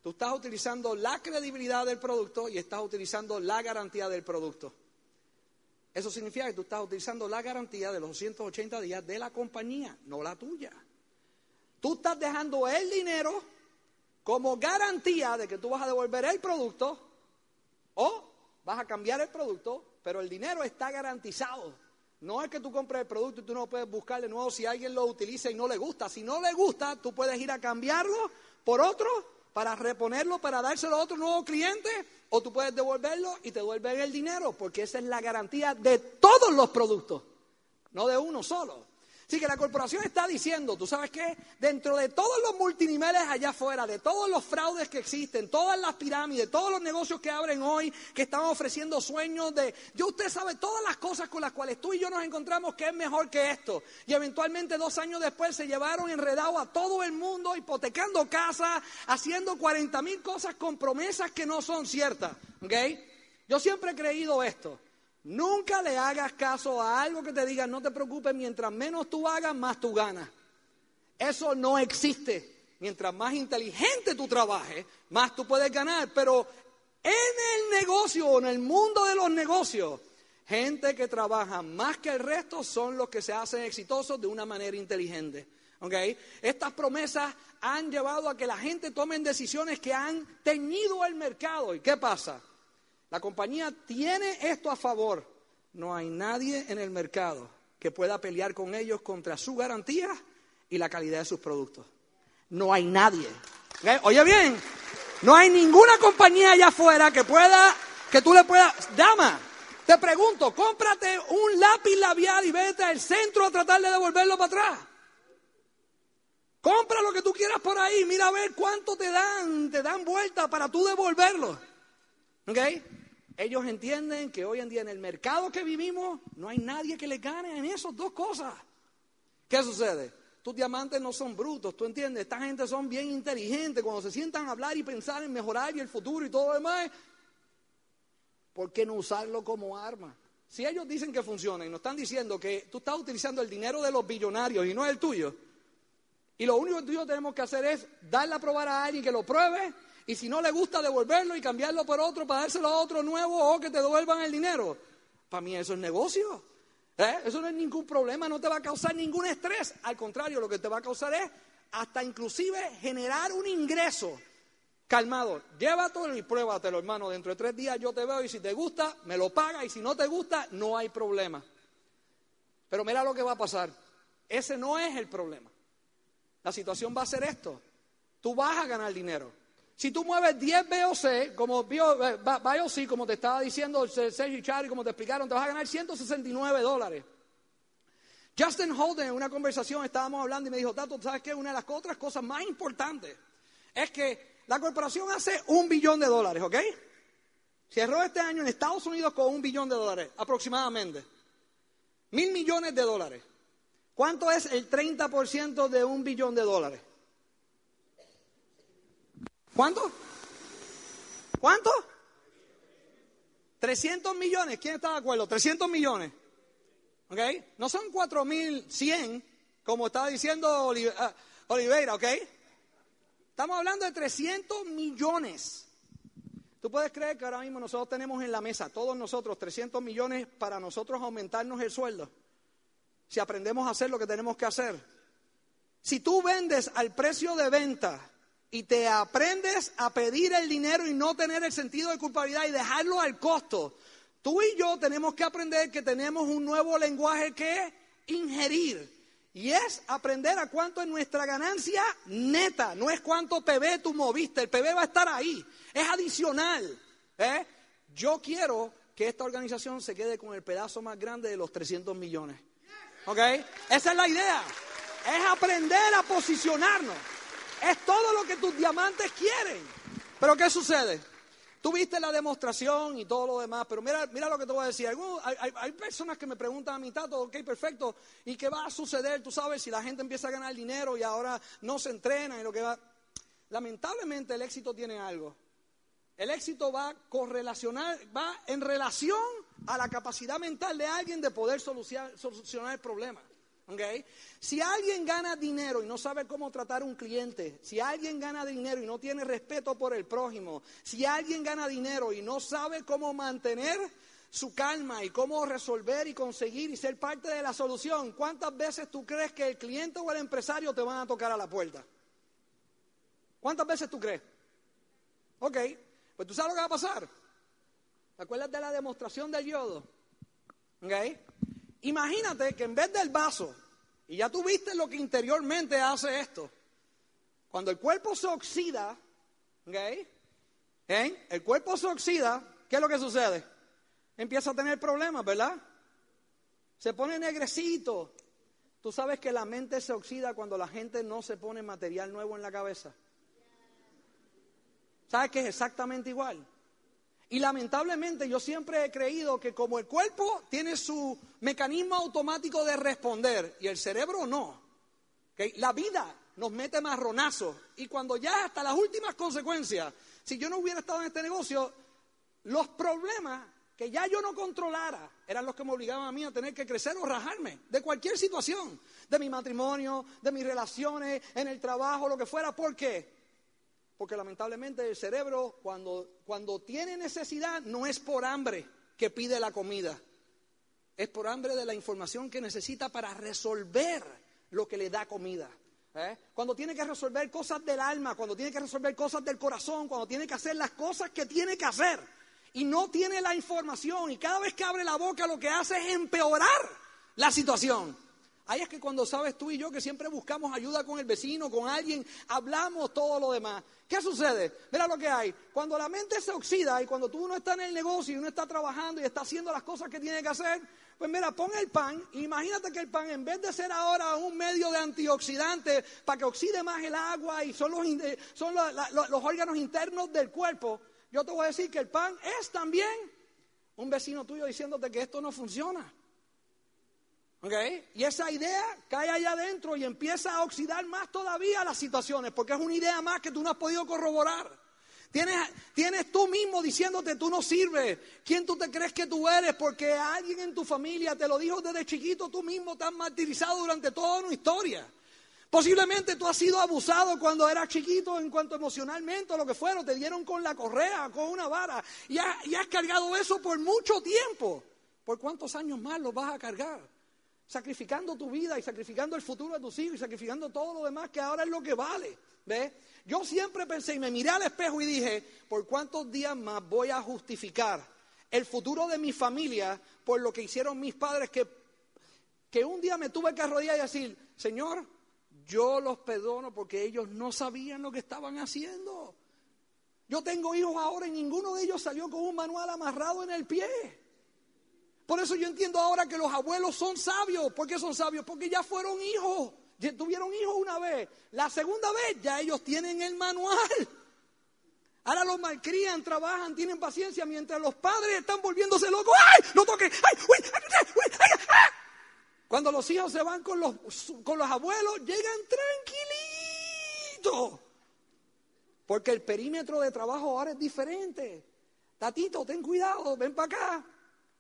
B: tú estás utilizando la credibilidad del producto y estás utilizando la garantía del producto. Eso significa que tú estás utilizando la garantía de los 280 días de la compañía, no la tuya. Tú estás dejando el dinero como garantía de que tú vas a devolver el producto o vas a cambiar el producto, pero el dinero está garantizado. No es que tú compres el producto y tú no puedes buscar de nuevo si alguien lo utiliza y no le gusta. Si no le gusta, tú puedes ir a cambiarlo por otro para reponerlo, para dárselo a otro nuevo cliente, o tú puedes devolverlo y te devuelven el dinero, porque esa es la garantía de todos los productos, no de uno solo. Así que la corporación está diciendo, ¿tú sabes qué? Dentro de todos los multiniveles allá afuera, de todos los fraudes que existen, todas las pirámides, todos los negocios que abren hoy, que están ofreciendo sueños de... Yo usted sabe todas las cosas con las cuales tú y yo nos encontramos que es mejor que esto. Y eventualmente dos años después se llevaron enredado a todo el mundo, hipotecando casas, haciendo 40 mil cosas con promesas que no son ciertas. ¿Ok? Yo siempre he creído esto. Nunca le hagas caso a algo que te diga, no te preocupes, mientras menos tú hagas, más tú ganas. Eso no existe. Mientras más inteligente tú trabajes, más tú puedes ganar. Pero en el negocio o en el mundo de los negocios, gente que trabaja más que el resto son los que se hacen exitosos de una manera inteligente. ¿Okay? Estas promesas han llevado a que la gente tome decisiones que han teñido el mercado. ¿Y qué pasa? La compañía tiene esto a favor. No hay nadie en el mercado que pueda pelear con ellos contra su garantía y la calidad de sus productos. No hay nadie. Oye bien, no hay ninguna compañía allá afuera que pueda, que tú le puedas, dama, te pregunto, cómprate un lápiz labial y vete al centro a tratar de devolverlo para atrás. Compra lo que tú quieras por ahí, mira a ver cuánto te dan, te dan vuelta para tú devolverlo. ¿Ok? Ellos entienden que hoy en día en el mercado que vivimos no hay nadie que le gane en esas dos cosas. ¿Qué sucede? Tus diamantes no son brutos, tú entiendes, esta gente son bien inteligentes, cuando se sientan a hablar y pensar en mejorar y el futuro y todo lo demás, ¿por qué no usarlo como arma? Si ellos dicen que funciona y nos están diciendo que tú estás utilizando el dinero de los billonarios y no el tuyo, y lo único que tú y yo tenemos que hacer es darle a probar a alguien que lo pruebe y si no le gusta devolverlo y cambiarlo por otro para dárselo a otro nuevo o que te devuelvan el dinero. Para mí eso es negocio. ¿eh? Eso no es ningún problema, no te va a causar ningún estrés. Al contrario, lo que te va a causar es hasta inclusive generar un ingreso. Calmado, llévatelo y pruébatelo, hermano. Dentro de tres días yo te veo y si te gusta, me lo paga y si no te gusta, no hay problema. Pero mira lo que va a pasar. Ese no es el problema. La situación va a ser esto. Tú vas a ganar dinero. Si tú mueves 10 BOC, como bio, eh, como te estaba diciendo Sergio y Charlie, como te explicaron, te vas a ganar 169 dólares. Justin Holden, en una conversación estábamos hablando y me dijo, Tato, ¿sabes qué? Una de las otras cosas más importantes es que la corporación hace un billón de dólares, ¿ok? Cerró este año en Estados Unidos con un billón de dólares, aproximadamente. Mil millones de dólares. ¿Cuánto es el 30% de un billón de dólares? ¿Cuánto? ¿Cuánto? 300 millones. ¿Quién está de acuerdo? 300 millones. ¿Ok? No son 4100, como estaba diciendo ah, Oliveira, ¿ok? Estamos hablando de 300 millones. ¿Tú puedes creer que ahora mismo nosotros tenemos en la mesa, todos nosotros, 300 millones para nosotros aumentarnos el sueldo? Si aprendemos a hacer lo que tenemos que hacer. Si tú vendes al precio de venta y te aprendes a pedir el dinero y no tener el sentido de culpabilidad y dejarlo al costo, tú y yo tenemos que aprender que tenemos un nuevo lenguaje que ingerir. Y es aprender a cuánto es nuestra ganancia neta, no es cuánto PB tú moviste, el PB va a estar ahí, es adicional. ¿eh? Yo quiero que esta organización se quede con el pedazo más grande de los 300 millones. ¿Ok? Esa es la idea. Es aprender a posicionarnos. Es todo lo que tus diamantes quieren. Pero ¿qué sucede? Tú viste la demostración y todo lo demás, pero mira, mira lo que te voy a decir. Hay, personas que me preguntan a mi tato, ok, perfecto, ¿y qué va a suceder? Tú sabes, si la gente empieza a ganar dinero y ahora no se entrena y lo que va... Lamentablemente el éxito tiene algo. El éxito va correlacionar, va en relación a la capacidad mental de alguien de poder solucionar el problema. ¿Ok? Si alguien gana dinero y no sabe cómo tratar a un cliente, si alguien gana dinero y no tiene respeto por el prójimo, si alguien gana dinero y no sabe cómo mantener su calma y cómo resolver y conseguir y ser parte de la solución, ¿cuántas veces tú crees que el cliente o el empresario te van a tocar a la puerta? ¿Cuántas veces tú crees? Ok, pues tú sabes lo que va a pasar. ¿Te acuerdas de la demostración del yodo? Ok. Imagínate que en vez del vaso, y ya tú viste lo que interiormente hace esto, cuando el cuerpo se oxida, ok, ¿eh? el cuerpo se oxida, ¿qué es lo que sucede? Empieza a tener problemas, ¿verdad? Se pone negrecito. Tú sabes que la mente se oxida cuando la gente no se pone material nuevo en la cabeza. ¿Sabes que es exactamente igual? Y lamentablemente yo siempre he creído que como el cuerpo tiene su mecanismo automático de responder y el cerebro no, ¿ok? la vida nos mete marronazos y cuando ya hasta las últimas consecuencias, si yo no hubiera estado en este negocio, los problemas que ya yo no controlara eran los que me obligaban a mí a tener que crecer o rajarme de cualquier situación, de mi matrimonio, de mis relaciones, en el trabajo, lo que fuera. ¿Por qué? Porque lamentablemente el cerebro cuando, cuando tiene necesidad no es por hambre que pide la comida, es por hambre de la información que necesita para resolver lo que le da comida. ¿eh? Cuando tiene que resolver cosas del alma, cuando tiene que resolver cosas del corazón, cuando tiene que hacer las cosas que tiene que hacer y no tiene la información y cada vez que abre la boca lo que hace es empeorar la situación. Ahí es que cuando sabes tú y yo que siempre buscamos ayuda con el vecino, con alguien, hablamos todo lo demás. ¿Qué sucede? Mira lo que hay. Cuando la mente se oxida y cuando tú no estás en el negocio y uno está trabajando y está haciendo las cosas que tiene que hacer, pues mira, pon el pan imagínate que el pan en vez de ser ahora un medio de antioxidante para que oxide más el agua y son los, son los órganos internos del cuerpo, yo te voy a decir que el pan es también un vecino tuyo diciéndote que esto no funciona. ¿Ok? Y esa idea cae allá adentro y empieza a oxidar más todavía las situaciones, porque es una idea más que tú no has podido corroborar. Tienes, tienes tú mismo diciéndote tú no sirves. ¿Quién tú te crees que tú eres? Porque alguien en tu familia te lo dijo desde chiquito, tú mismo te has martirizado durante toda una historia. Posiblemente tú has sido abusado cuando eras chiquito en cuanto emocionalmente o lo que fuera, te dieron con la correa, con una vara, y has, y has cargado eso por mucho tiempo. ¿Por cuántos años más lo vas a cargar? Sacrificando tu vida y sacrificando el futuro de tus hijos y sacrificando todo lo demás que ahora es lo que vale. ¿Ves? Yo siempre pensé y me miré al espejo y dije, ¿por cuántos días más voy a justificar el futuro de mi familia por lo que hicieron mis padres que, que un día me tuve que arrodillar y decir, Señor, yo los perdono porque ellos no sabían lo que estaban haciendo. Yo tengo hijos ahora y ninguno de ellos salió con un manual amarrado en el pie. Por eso yo entiendo ahora que los abuelos son sabios. ¿Por qué son sabios? Porque ya fueron hijos. Tuvieron hijos una vez. La segunda vez ya ellos tienen el manual. Ahora los malcrían, trabajan, tienen paciencia, mientras los padres están volviéndose locos. ¡Ay! ¡No toque! ¡Ay! ¡Uy! ¡Ay! ¡Uy! ¡Ay! ¡Ay! Cuando los hijos se van con los, con los abuelos, llegan tranquilitos. Porque el perímetro de trabajo ahora es diferente. Tatito, ten cuidado, ven para acá.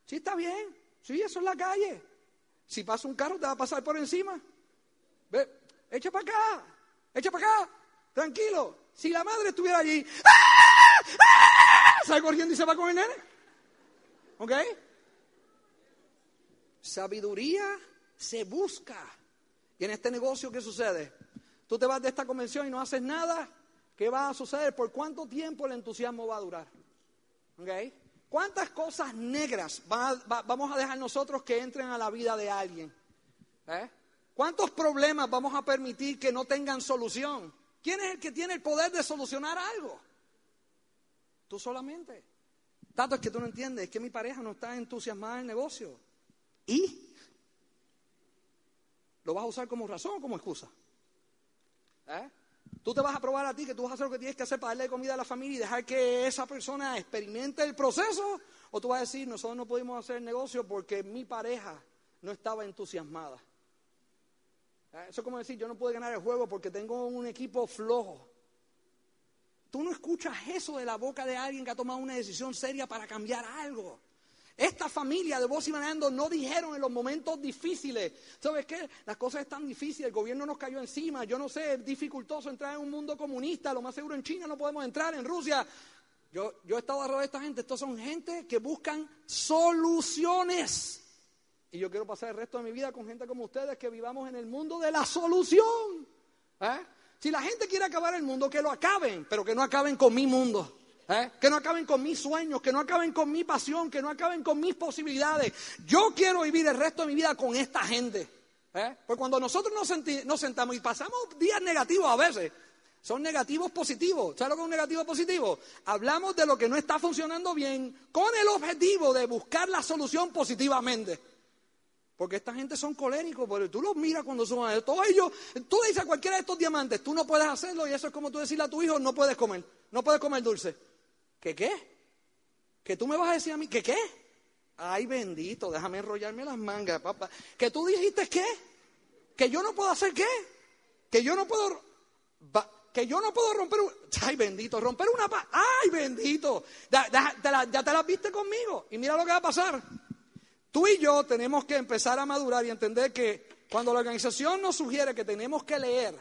B: Sí, está bien. Sí, eso es la calle. Si pasa un carro, te va a pasar por encima. Ve, echa para acá, echa para acá, tranquilo. Si la madre estuviera allí, ¡ah! ¡Ah! sale corriendo y se va con el nene. ¿Ok? Sabiduría se busca. Y en este negocio, ¿qué sucede? Tú te vas de esta convención y no haces nada. ¿Qué va a suceder? ¿Por cuánto tiempo el entusiasmo va a durar? ¿Ok? ¿Cuántas cosas negras vamos a dejar nosotros que entren a la vida de alguien? ¿Eh? ¿Cuántos problemas vamos a permitir que no tengan solución? ¿Quién es el que tiene el poder de solucionar algo? Tú solamente. Tanto es que tú no entiendes, es que mi pareja no está entusiasmada en el negocio. ¿Y? ¿Lo vas a usar como razón o como excusa? ¿Eh? Tú te vas a probar a ti que tú vas a hacer lo que tienes que hacer para darle comida a la familia y dejar que esa persona experimente el proceso. O tú vas a decir, nosotros no pudimos hacer el negocio porque mi pareja no estaba entusiasmada. ¿Eh? Eso es como decir, yo no puedo ganar el juego porque tengo un equipo flojo. Tú no escuchas eso de la boca de alguien que ha tomado una decisión seria para cambiar algo. Esta familia de Vos y Manando no dijeron en los momentos difíciles, ¿sabes qué? Las cosas están difíciles, el gobierno nos cayó encima, yo no sé, es dificultoso entrar en un mundo comunista, lo más seguro en China no podemos entrar, en Rusia. Yo, yo he estado alrededor de esta gente, estos son gente que buscan soluciones. Y yo quiero pasar el resto de mi vida con gente como ustedes que vivamos en el mundo de la solución. ¿Eh? Si la gente quiere acabar el mundo, que lo acaben, pero que no acaben con mi mundo. ¿Eh? Que no acaben con mis sueños, que no acaben con mi pasión, que no acaben con mis posibilidades. Yo quiero vivir el resto de mi vida con esta gente. ¿eh? Porque cuando nosotros nos, sentamos y pasamos días negativos a veces, son negativos positivos. ¿Sabes lo que es un negativo positivo? Hablamos de lo que no está funcionando bien con el objetivo de buscar la solución positivamente. Porque esta gente son coléricos, tú los miras cuando son todos ellos, tú le dices a cualquiera de estos diamantes, tú no puedes hacerlo y eso es como tú decirle a tu hijo, no puedes comer, no puedes comer dulce. ¿Qué qué? ¿Que tú me vas a decir a mí que qué? Ay, bendito, déjame enrollarme las mangas, papá. ¿Que tú dijiste qué? ¿Que yo no puedo hacer qué? ¿Que yo no puedo... que yo no puedo romper un... Ay, bendito, romper una paz. Ay, bendito. Ya, ya te las viste conmigo. Y mira lo que va a pasar. Tú y yo tenemos que empezar a madurar y entender que cuando la organización nos sugiere que tenemos que leer,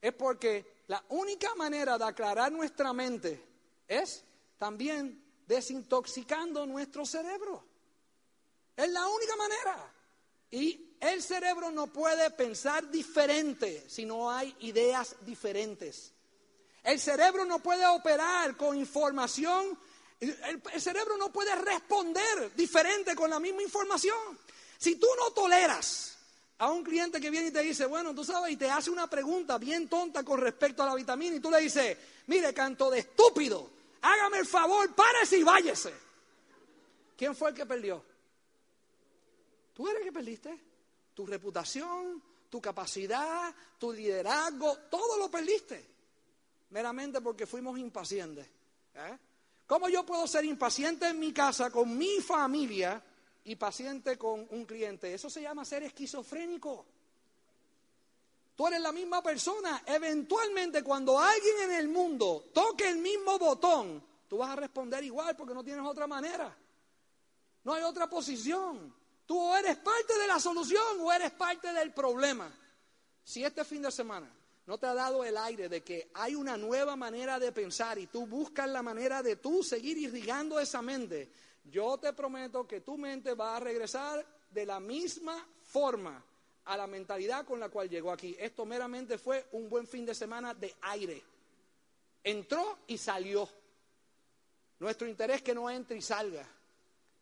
B: es porque la única manera de aclarar nuestra mente es también desintoxicando nuestro cerebro. Es la única manera. Y el cerebro no puede pensar diferente si no hay ideas diferentes. El cerebro no puede operar con información, el, cerebro no puede responder diferente con la misma información. Si tú no toleras a un cliente que viene y te dice, bueno, tú sabes, y te hace una pregunta bien tonta con respecto a la vitamina, y tú le dices, mire, canto de estúpido, hágame el favor, párese y váyese. ¿Quién fue el que perdió? Tú eres el que perdiste. Tu reputación, tu capacidad, tu liderazgo, todo lo perdiste. Meramente porque fuimos impacientes. ¿eh? ¿Cómo yo puedo ser impaciente en mi casa con mi familia y paciente con un cliente? Eso se llama ser esquizofrénico. Tú eres la misma persona. Eventualmente cuando alguien en el mundo toque el mismo botón, tú vas a responder igual porque no tienes otra manera. No hay otra posición. Tú o eres parte de la solución o eres parte del problema. Si este fin de semana no te ha dado el aire de que hay una nueva manera de pensar y tú buscas la manera de tú seguir irrigando esa mente, yo te prometo que tu mente va a regresar de la misma forma a la mentalidad con la cual llegó aquí. Esto meramente fue un buen fin de semana de aire. Entró y salió. Nuestro interés es que no entre y salga.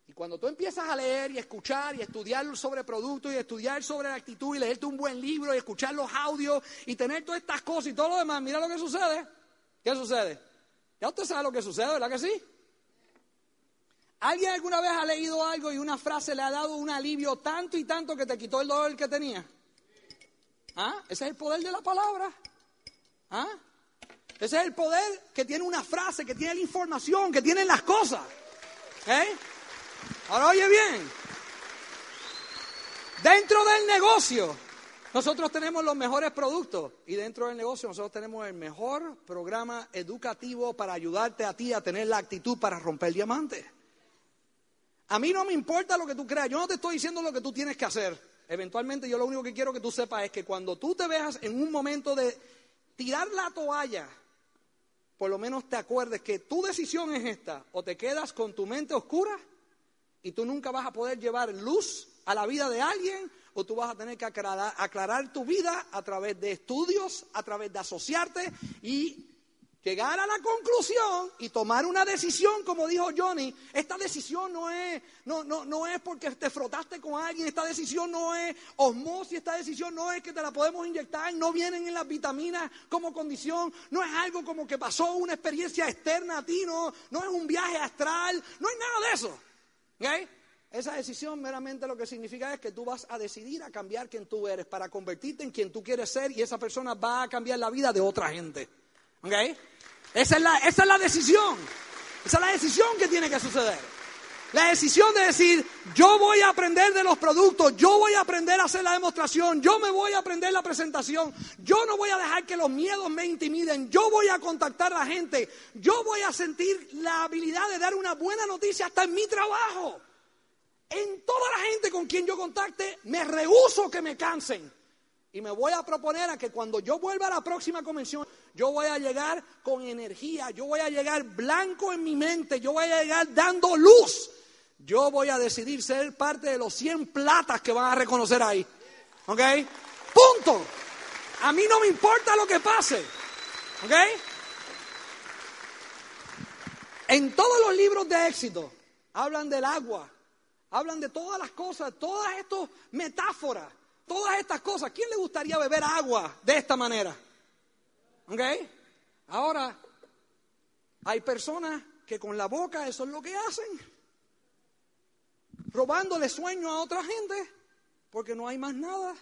B: Y cuando tú empiezas a leer y escuchar y estudiar sobre productos y estudiar sobre la actitud y leerte un buen libro y escuchar los audios y tener todas estas cosas y todo lo demás, mira lo que sucede. ¿Qué sucede? Ya usted sabe lo que sucede, ¿verdad que sí? ¿Alguien alguna vez ha leído algo y una frase le ha dado un alivio tanto y tanto que te quitó el dolor que tenía? ¿Ah? Ese es el poder de la palabra. ¿Ah? Ese es el poder que tiene una frase, que tiene la información, que tienen las cosas. ¿Eh? Ahora oye bien. Dentro del negocio, nosotros tenemos los mejores productos y dentro del negocio nosotros tenemos el mejor programa educativo para ayudarte a ti a tener la actitud para romper diamantes. A mí no me importa lo que tú creas, yo no te estoy diciendo lo que tú tienes que hacer. Eventualmente yo lo único que quiero que tú sepas es que cuando tú te veas en un momento de tirar la toalla, por lo menos te acuerdes que tu decisión es esta, o te quedas con tu mente oscura y tú nunca vas a poder llevar luz a la vida de alguien, o tú vas a tener que aclarar, aclarar tu vida a través de estudios, a través de asociarte y llegar a la conclusión y tomar una decisión, como dijo Johnny, esta decisión no es, no, no, no es porque te frotaste con alguien, esta decisión no es osmosis, esta decisión no es que te la podemos inyectar, no vienen en las vitaminas como condición, no es algo como que pasó una experiencia externa a ti, no, no es un viaje astral, no hay nada de eso. Esa decisión meramente lo que significa es que tú vas a decidir a cambiar quien tú eres para convertirte en quien tú quieres ser y esa persona va a cambiar la vida de otra gente. ¿Okay? Esa es, la, esa es la decisión. Esa es la decisión que tiene que suceder. La decisión de decir, yo voy a aprender de los productos, yo voy a aprender a hacer la demostración, yo me voy a aprender la presentación, yo no voy a dejar que los miedos me intimiden, yo voy a contactar a la gente, yo voy a sentir la habilidad de dar una buena noticia hasta en mi trabajo. En toda la gente con quien yo contacte, me rehuso que me cansen. Y me voy a proponer a que cuando yo vuelva a la próxima convención, yo voy a llegar con energía, yo voy a llegar blanco en mi mente, yo voy a llegar dando luz. Yo voy a decidir ser parte de los 100 platas que van a reconocer ahí. ¿Ok? Punto. A mí no me importa lo que pase. ¿Ok? En todos los libros de éxito hablan del agua, hablan de todas las cosas, todas estas metáforas Todas estas cosas, ¿quién le gustaría beber agua de esta manera? ¿Ok? Ahora, hay personas que con la boca eso es lo que hacen. Robándole sueño a otra gente porque no hay más nada.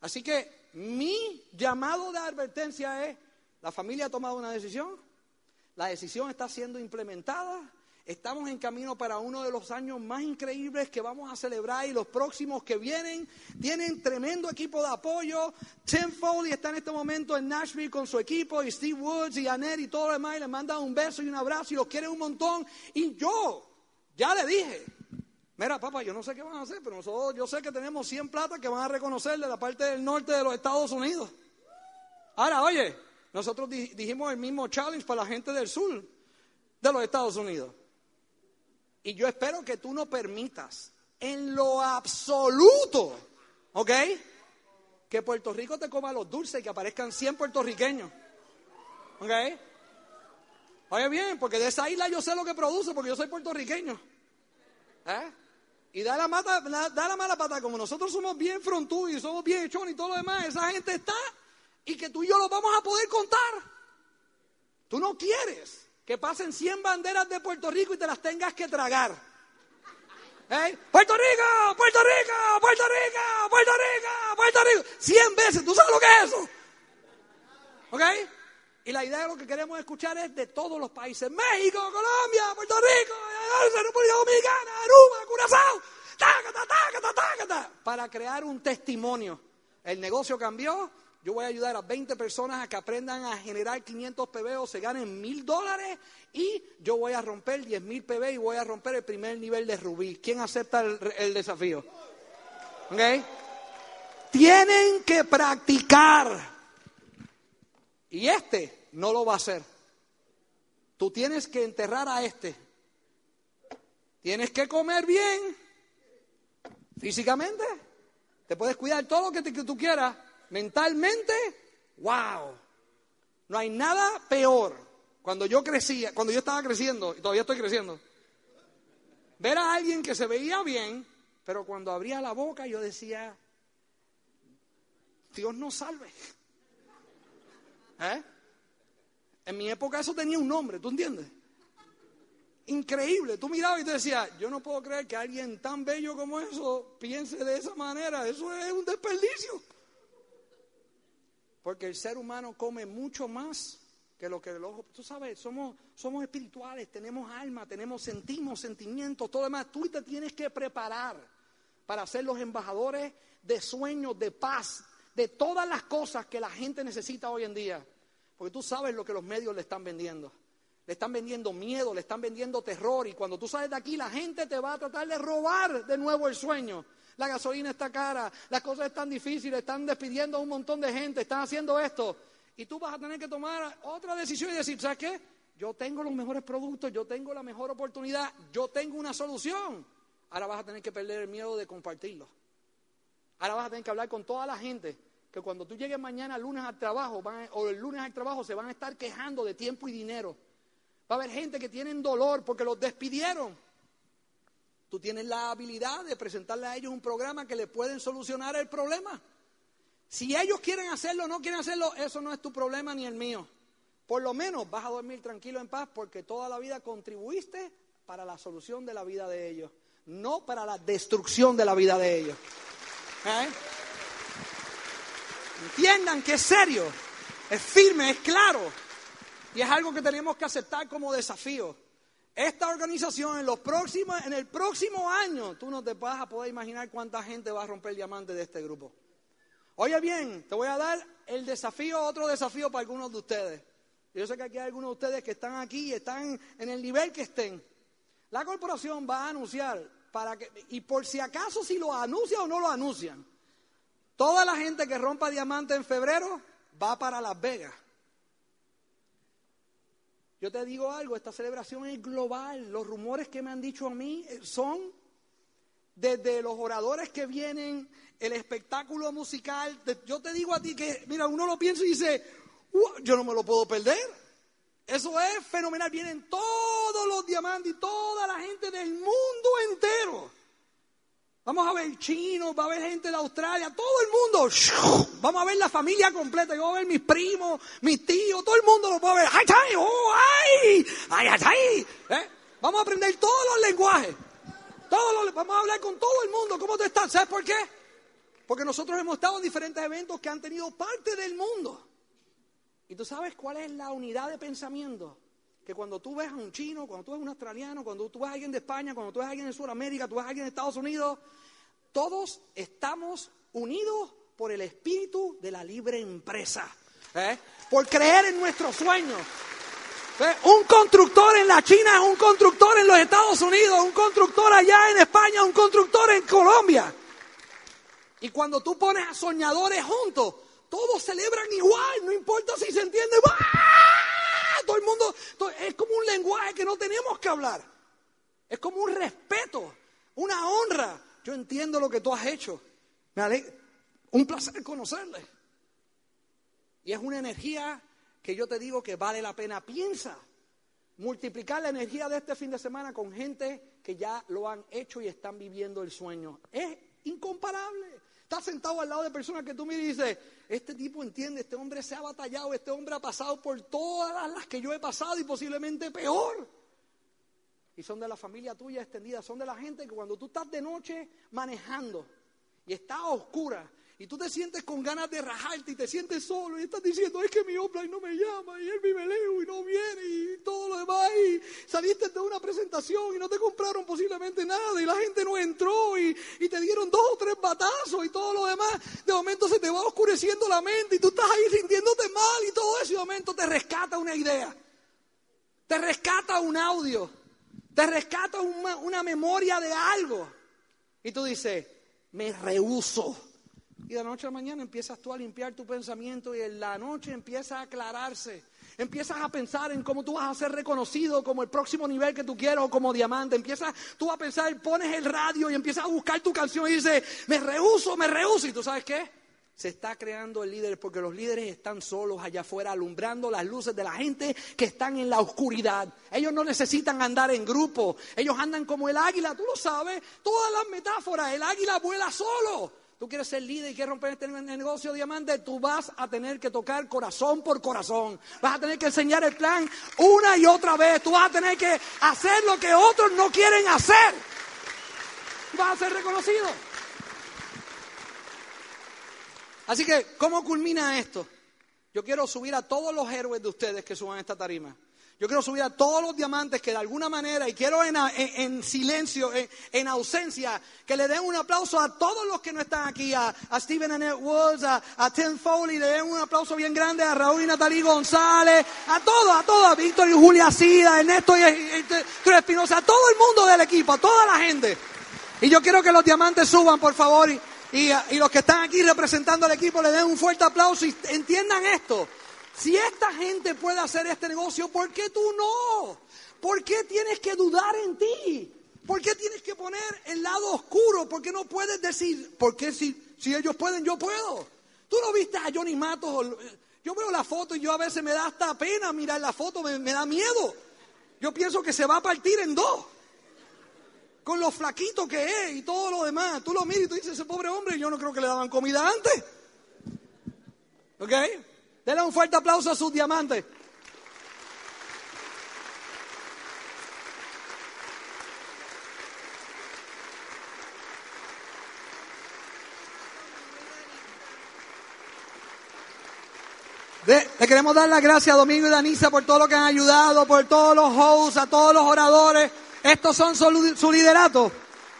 B: Así que mi llamado de advertencia es, la familia ha tomado una decisión, la decisión está siendo implementada, Estamos en camino para uno de los años más increíbles que vamos a celebrar y los próximos que vienen tienen tremendo equipo de apoyo. Tim Foley está en este momento en Nashville con su equipo y Steve Woods y Annette y todo lo demás y les mandan un beso y un abrazo y los quieren un montón. Y yo ya le dije, mira papá, yo no sé qué van a hacer, pero nosotros yo sé que tenemos 100 platas que van a reconocer de la parte del norte de los Estados Unidos. Ahora, oye, nosotros dijimos el mismo challenge para la gente del sur de los Estados Unidos. Y yo espero que tú no permitas en lo absoluto, ¿ok? Que Puerto Rico te coma los dulces y que aparezcan 100 puertorriqueños. ¿Ok? Oye bien, porque de esa isla yo sé lo que produce porque yo soy puertorriqueño. ¿Eh? Y da la, mata, da la mala pata, como nosotros somos bien frontú y somos bien hechones y todo lo demás, esa gente está y que tú y yo lo vamos a poder contar. Tú no quieres que pasen 100 banderas de Puerto Rico y te las tengas que tragar. ¿Eh? Puerto Rico, Puerto Rico, Puerto Rico, Puerto Rico, Puerto Rico. 100 veces, ¿tú sabes lo que es eso? ¿Ok? Y la idea de lo que queremos escuchar es de todos los países. México, Colombia, Puerto Rico, República Dominicana, Aruba, Curazao, tácata, tácata, tácata, para crear un testimonio. El negocio cambió, yo voy a ayudar a 20 personas a que aprendan a generar 500 PB o se ganen mil dólares y yo voy a romper 10 mil PB y voy a romper el primer nivel de Rubí. ¿Quién acepta el, desafío? Tienen que practicar. Y este no lo va a hacer. Tú tienes que enterrar a este. Tienes que comer bien. Físicamente. Te puedes cuidar todo lo que tú quieras mentalmente, wow. No hay nada peor. Cuando yo crecía, cuando yo estaba creciendo, y todavía estoy creciendo, ver a alguien que se veía bien, pero cuando abría la boca yo decía, Dios nos salve. ¿Eh? En mi época eso tenía un nombre, ¿tú entiendes? Increíble. Tú mirabas y te decías, yo no puedo creer que alguien tan bello como eso piense de esa manera. Eso es un desperdicio. Porque el ser humano come mucho más que lo que el ojo. Tú sabes, somos, somos espirituales, tenemos alma, tenemos, sentimos, sentimientos, todo demás. Tú te tienes que preparar para ser los embajadores de sueños, de paz, de todas las cosas que la gente necesita hoy en día. Porque tú sabes lo que los medios le están vendiendo. Le están vendiendo miedo, le están vendiendo terror. Y cuando tú sales de aquí, la gente te va a tratar de robar de nuevo el sueño. La gasolina está cara, las cosas están difíciles, están despidiendo a un montón de gente, están haciendo esto. Y tú vas a tener que tomar otra decisión y decir, ¿sabes qué? Yo tengo los mejores productos, yo tengo la mejor oportunidad, yo tengo una solución. Ahora vas a tener que perder el miedo de compartirlo. Ahora vas a tener que hablar con toda la gente que cuando tú llegues mañana lunes al trabajo o el lunes al trabajo se van a estar quejando de tiempo y dinero. Va a haber gente que tienen dolor porque los despidieron. Tú tienes la habilidad de presentarle a ellos un programa que le pueden solucionar el problema. Si ellos quieren hacerlo o no quieren hacerlo, eso no es tu problema ni el mío. Por lo menos vas a dormir tranquilo en paz porque toda la vida contribuiste para la solución de la vida de ellos, no para la destrucción de la vida de ellos. ¿Eh? Entiendan que es serio, es firme, es claro. Y es algo que tenemos que aceptar como desafío. Esta organización en, los próximos, en el próximo año, tú no te vas a poder imaginar cuánta gente va a romper diamante de este grupo. Oye bien, te voy a dar el desafío, otro desafío para algunos de ustedes. Yo sé que aquí hay algunos de ustedes que están aquí y están en el nivel que estén. La corporación va a anunciar para que, y por si acaso si lo anuncia o no lo anuncian, toda la gente que rompa diamante en febrero va para Las Vegas. Yo te digo algo, esta celebración es global. Los rumores que me han dicho a mí son desde los oradores que vienen, el espectáculo musical. Yo te digo a ti que, mira, uno lo piensa y dice, yo no me lo puedo perder. Eso es fenomenal. Vienen todos los diamantes y toda la gente del mundo entero. Vamos a ver chinos, va a haber gente de Australia, todo el mundo. Vamos a ver la familia completa. Yo voy a ver mis primos, mis tíos, todo el mundo lo puede ver. ¡Ay, ay! ¡Oh, ay! ¡Ay, ay! ¿Eh? Vamos a aprender todos los lenguajes vamos a hablar con todo el mundo. ¿Cómo te estás? ¿Sabes por qué? Porque nosotros hemos estado en diferentes eventos que han tenido parte del mundo. Y tú sabes cuál es la unidad de pensamiento. Que cuando tú ves a un chino, cuando tú ves a un australiano, cuando tú ves a alguien de España, cuando tú ves a alguien de Sudamérica, tú ves a alguien de Estados Unidos, todos estamos unidos por el espíritu de la libre empresa. ¿eh? Por creer en nuestros sueños, un constructor en la China un constructor en los Estados Unidos, un constructor allá en España, un constructor en Colombia. Y cuando tú pones a soñadores juntos, todos celebran igual, no importa si se entiende. Todo el mundo, es como un lenguaje que no tenemos que hablar. Es como un respeto, una honra. Yo entiendo lo que tú has hecho. Me Un placer conocerle. Y es una energía que yo te digo que vale la pena. Piensa multiplicar la energía de este fin de semana con gente que ya lo han hecho y están viviendo el sueño. Es incomparable. Estás sentado al lado de personas que tú me dices, este tipo entiende, este hombre se ha batallado, este hombre ha pasado por todas las que yo he pasado y posiblemente peor. Y son de la familia tuya extendida, son de la gente que cuando tú estás de noche manejando y está oscura y tú te sientes con ganas de rajarte y te sientes solo y estás diciendo, es que mi hombre no me llama y él vive lejos y no viene y todo lo demás y saliste de una presentación y no te compraron posiblemente nada y la gente no entró y, y te dieron dos o tres batazos y todo lo demás, de momento se te va oscureciendo la mente y tú estás ahí sintiéndote mal y todo eso y de momento te rescata una idea, te rescata un audio, te rescata una, una memoria de algo. Y tú dices, me rehuso y de noche a la mañana empiezas tú a limpiar tu pensamiento y en la noche empieza a aclararse. Empiezas a pensar en cómo tú vas a ser reconocido como el próximo nivel que tú quieras o como diamante. Empiezas tú a pensar, pones el radio y empiezas a buscar tu canción y dices, me rehuso, me rehuso. ¿Y tú sabes qué? Se está creando el líder porque los líderes están solos allá afuera alumbrando las luces de la gente que están en la oscuridad. Ellos no necesitan andar en grupo. Ellos andan como el águila, tú lo sabes. Todas las metáforas, el águila vuela solo. Tú quieres ser líder y quieres romper este negocio diamante, tú vas a tener que tocar corazón por corazón. Vas a tener que enseñar el plan una y otra vez. Tú vas a tener que hacer lo que otros no quieren hacer. Vas a ser reconocido. Así que, ¿cómo culmina esto? Yo quiero subir a todos los héroes de ustedes que suban esta tarima. Yo quiero subir a todos los diamantes que de alguna manera, y quiero en, silencio, en, ausencia, que le den un aplauso a todos los que no están aquí, a, Stephen Annette Woods, a, Tim Foley, le den un aplauso bien grande a Raúl y Natalie González, a todos, a todos, a Víctor y Julia Sida, Ernesto y, y, Espinosa, a todo el mundo del equipo, a toda la gente. Y yo quiero que los diamantes suban, por favor, y, y los que están aquí representando al equipo le den un fuerte aplauso y entiendan esto. Si esta gente puede hacer este negocio, ¿por qué tú no? ¿Por qué tienes que dudar en ti? ¿Por qué tienes que poner el lado oscuro? ¿Por qué no puedes decir, por qué si, si ellos pueden, yo puedo? Tú no viste a Johnny Matos. Yo veo la foto y yo a veces me da hasta pena mirar la foto, me, me da miedo. Yo pienso que se va a partir en dos. Con lo flaquito que es y todo lo demás. Tú lo miras y tú dices, ese pobre hombre, yo no creo que le daban comida antes. ¿Ok? Denle un fuerte aplauso a sus diamantes. le queremos dar las gracias a Domingo y Danisa por todo lo que han ayudado, por todos los hosts, a todos los oradores. Estos son su, su liderato.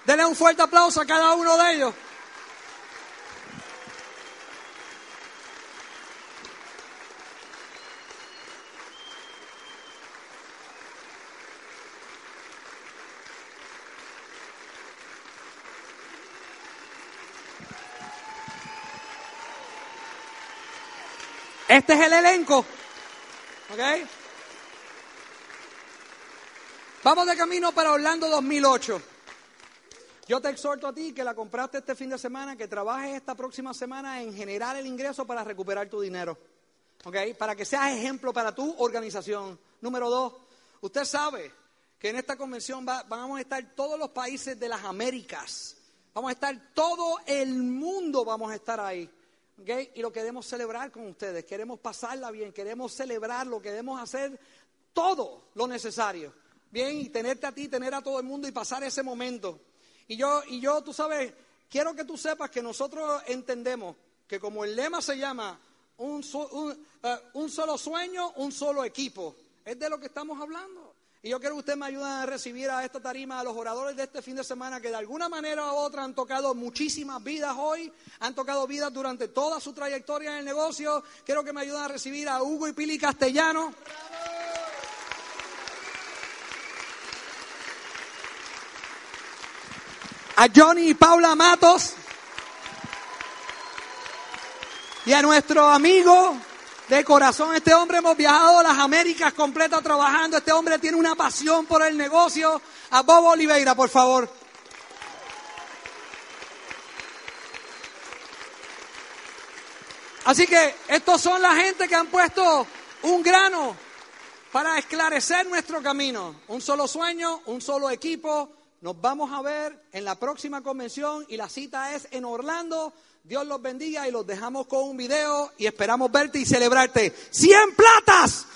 B: Denle un fuerte aplauso a cada uno de ellos. Este es el elenco. ¿Ok? Vamos de camino para Orlando 2008. Yo te exhorto a ti que la compraste este fin de semana, que trabajes esta próxima semana en generar el ingreso para recuperar tu dinero. ¿Ok? Para que seas ejemplo para tu organización. Número dos, usted sabe que en esta convención vamos a estar todos los países de las Américas. Vamos a estar todo el mundo, vamos a estar ahí. Y lo queremos celebrar con ustedes, queremos pasarla bien, queremos celebrarlo, queremos hacer todo lo necesario. Bien, y tenerte a ti, tener a todo el mundo y pasar ese momento. Y yo, y yo, tú sabes, quiero que tú sepas que nosotros entendemos que como el lema se llama un, eh, un solo sueño, un solo equipo, es de lo que estamos hablando. Y yo quiero que usted me ayude a recibir a esta tarima a los oradores de este fin de semana que de alguna manera u otra han tocado muchísimas vidas hoy, han tocado vidas durante toda su trayectoria en el negocio. Quiero que me ayuden a recibir a Hugo y Pili Castellano. A Johnny y Paula Matos. Y a nuestro amigo de corazón. Este hombre hemos viajado las Américas completas trabajando. Este hombre tiene una pasión por el negocio. A Bob Oliveira, por favor. Así que estos son la gente que han puesto un grano para esclarecer nuestro camino. Un solo sueño, un solo equipo. Nos vamos a ver en la próxima convención y la cita es en Orlando. Dios los bendiga y los dejamos con un video y esperamos verte y celebrarte. ¡Cien platas!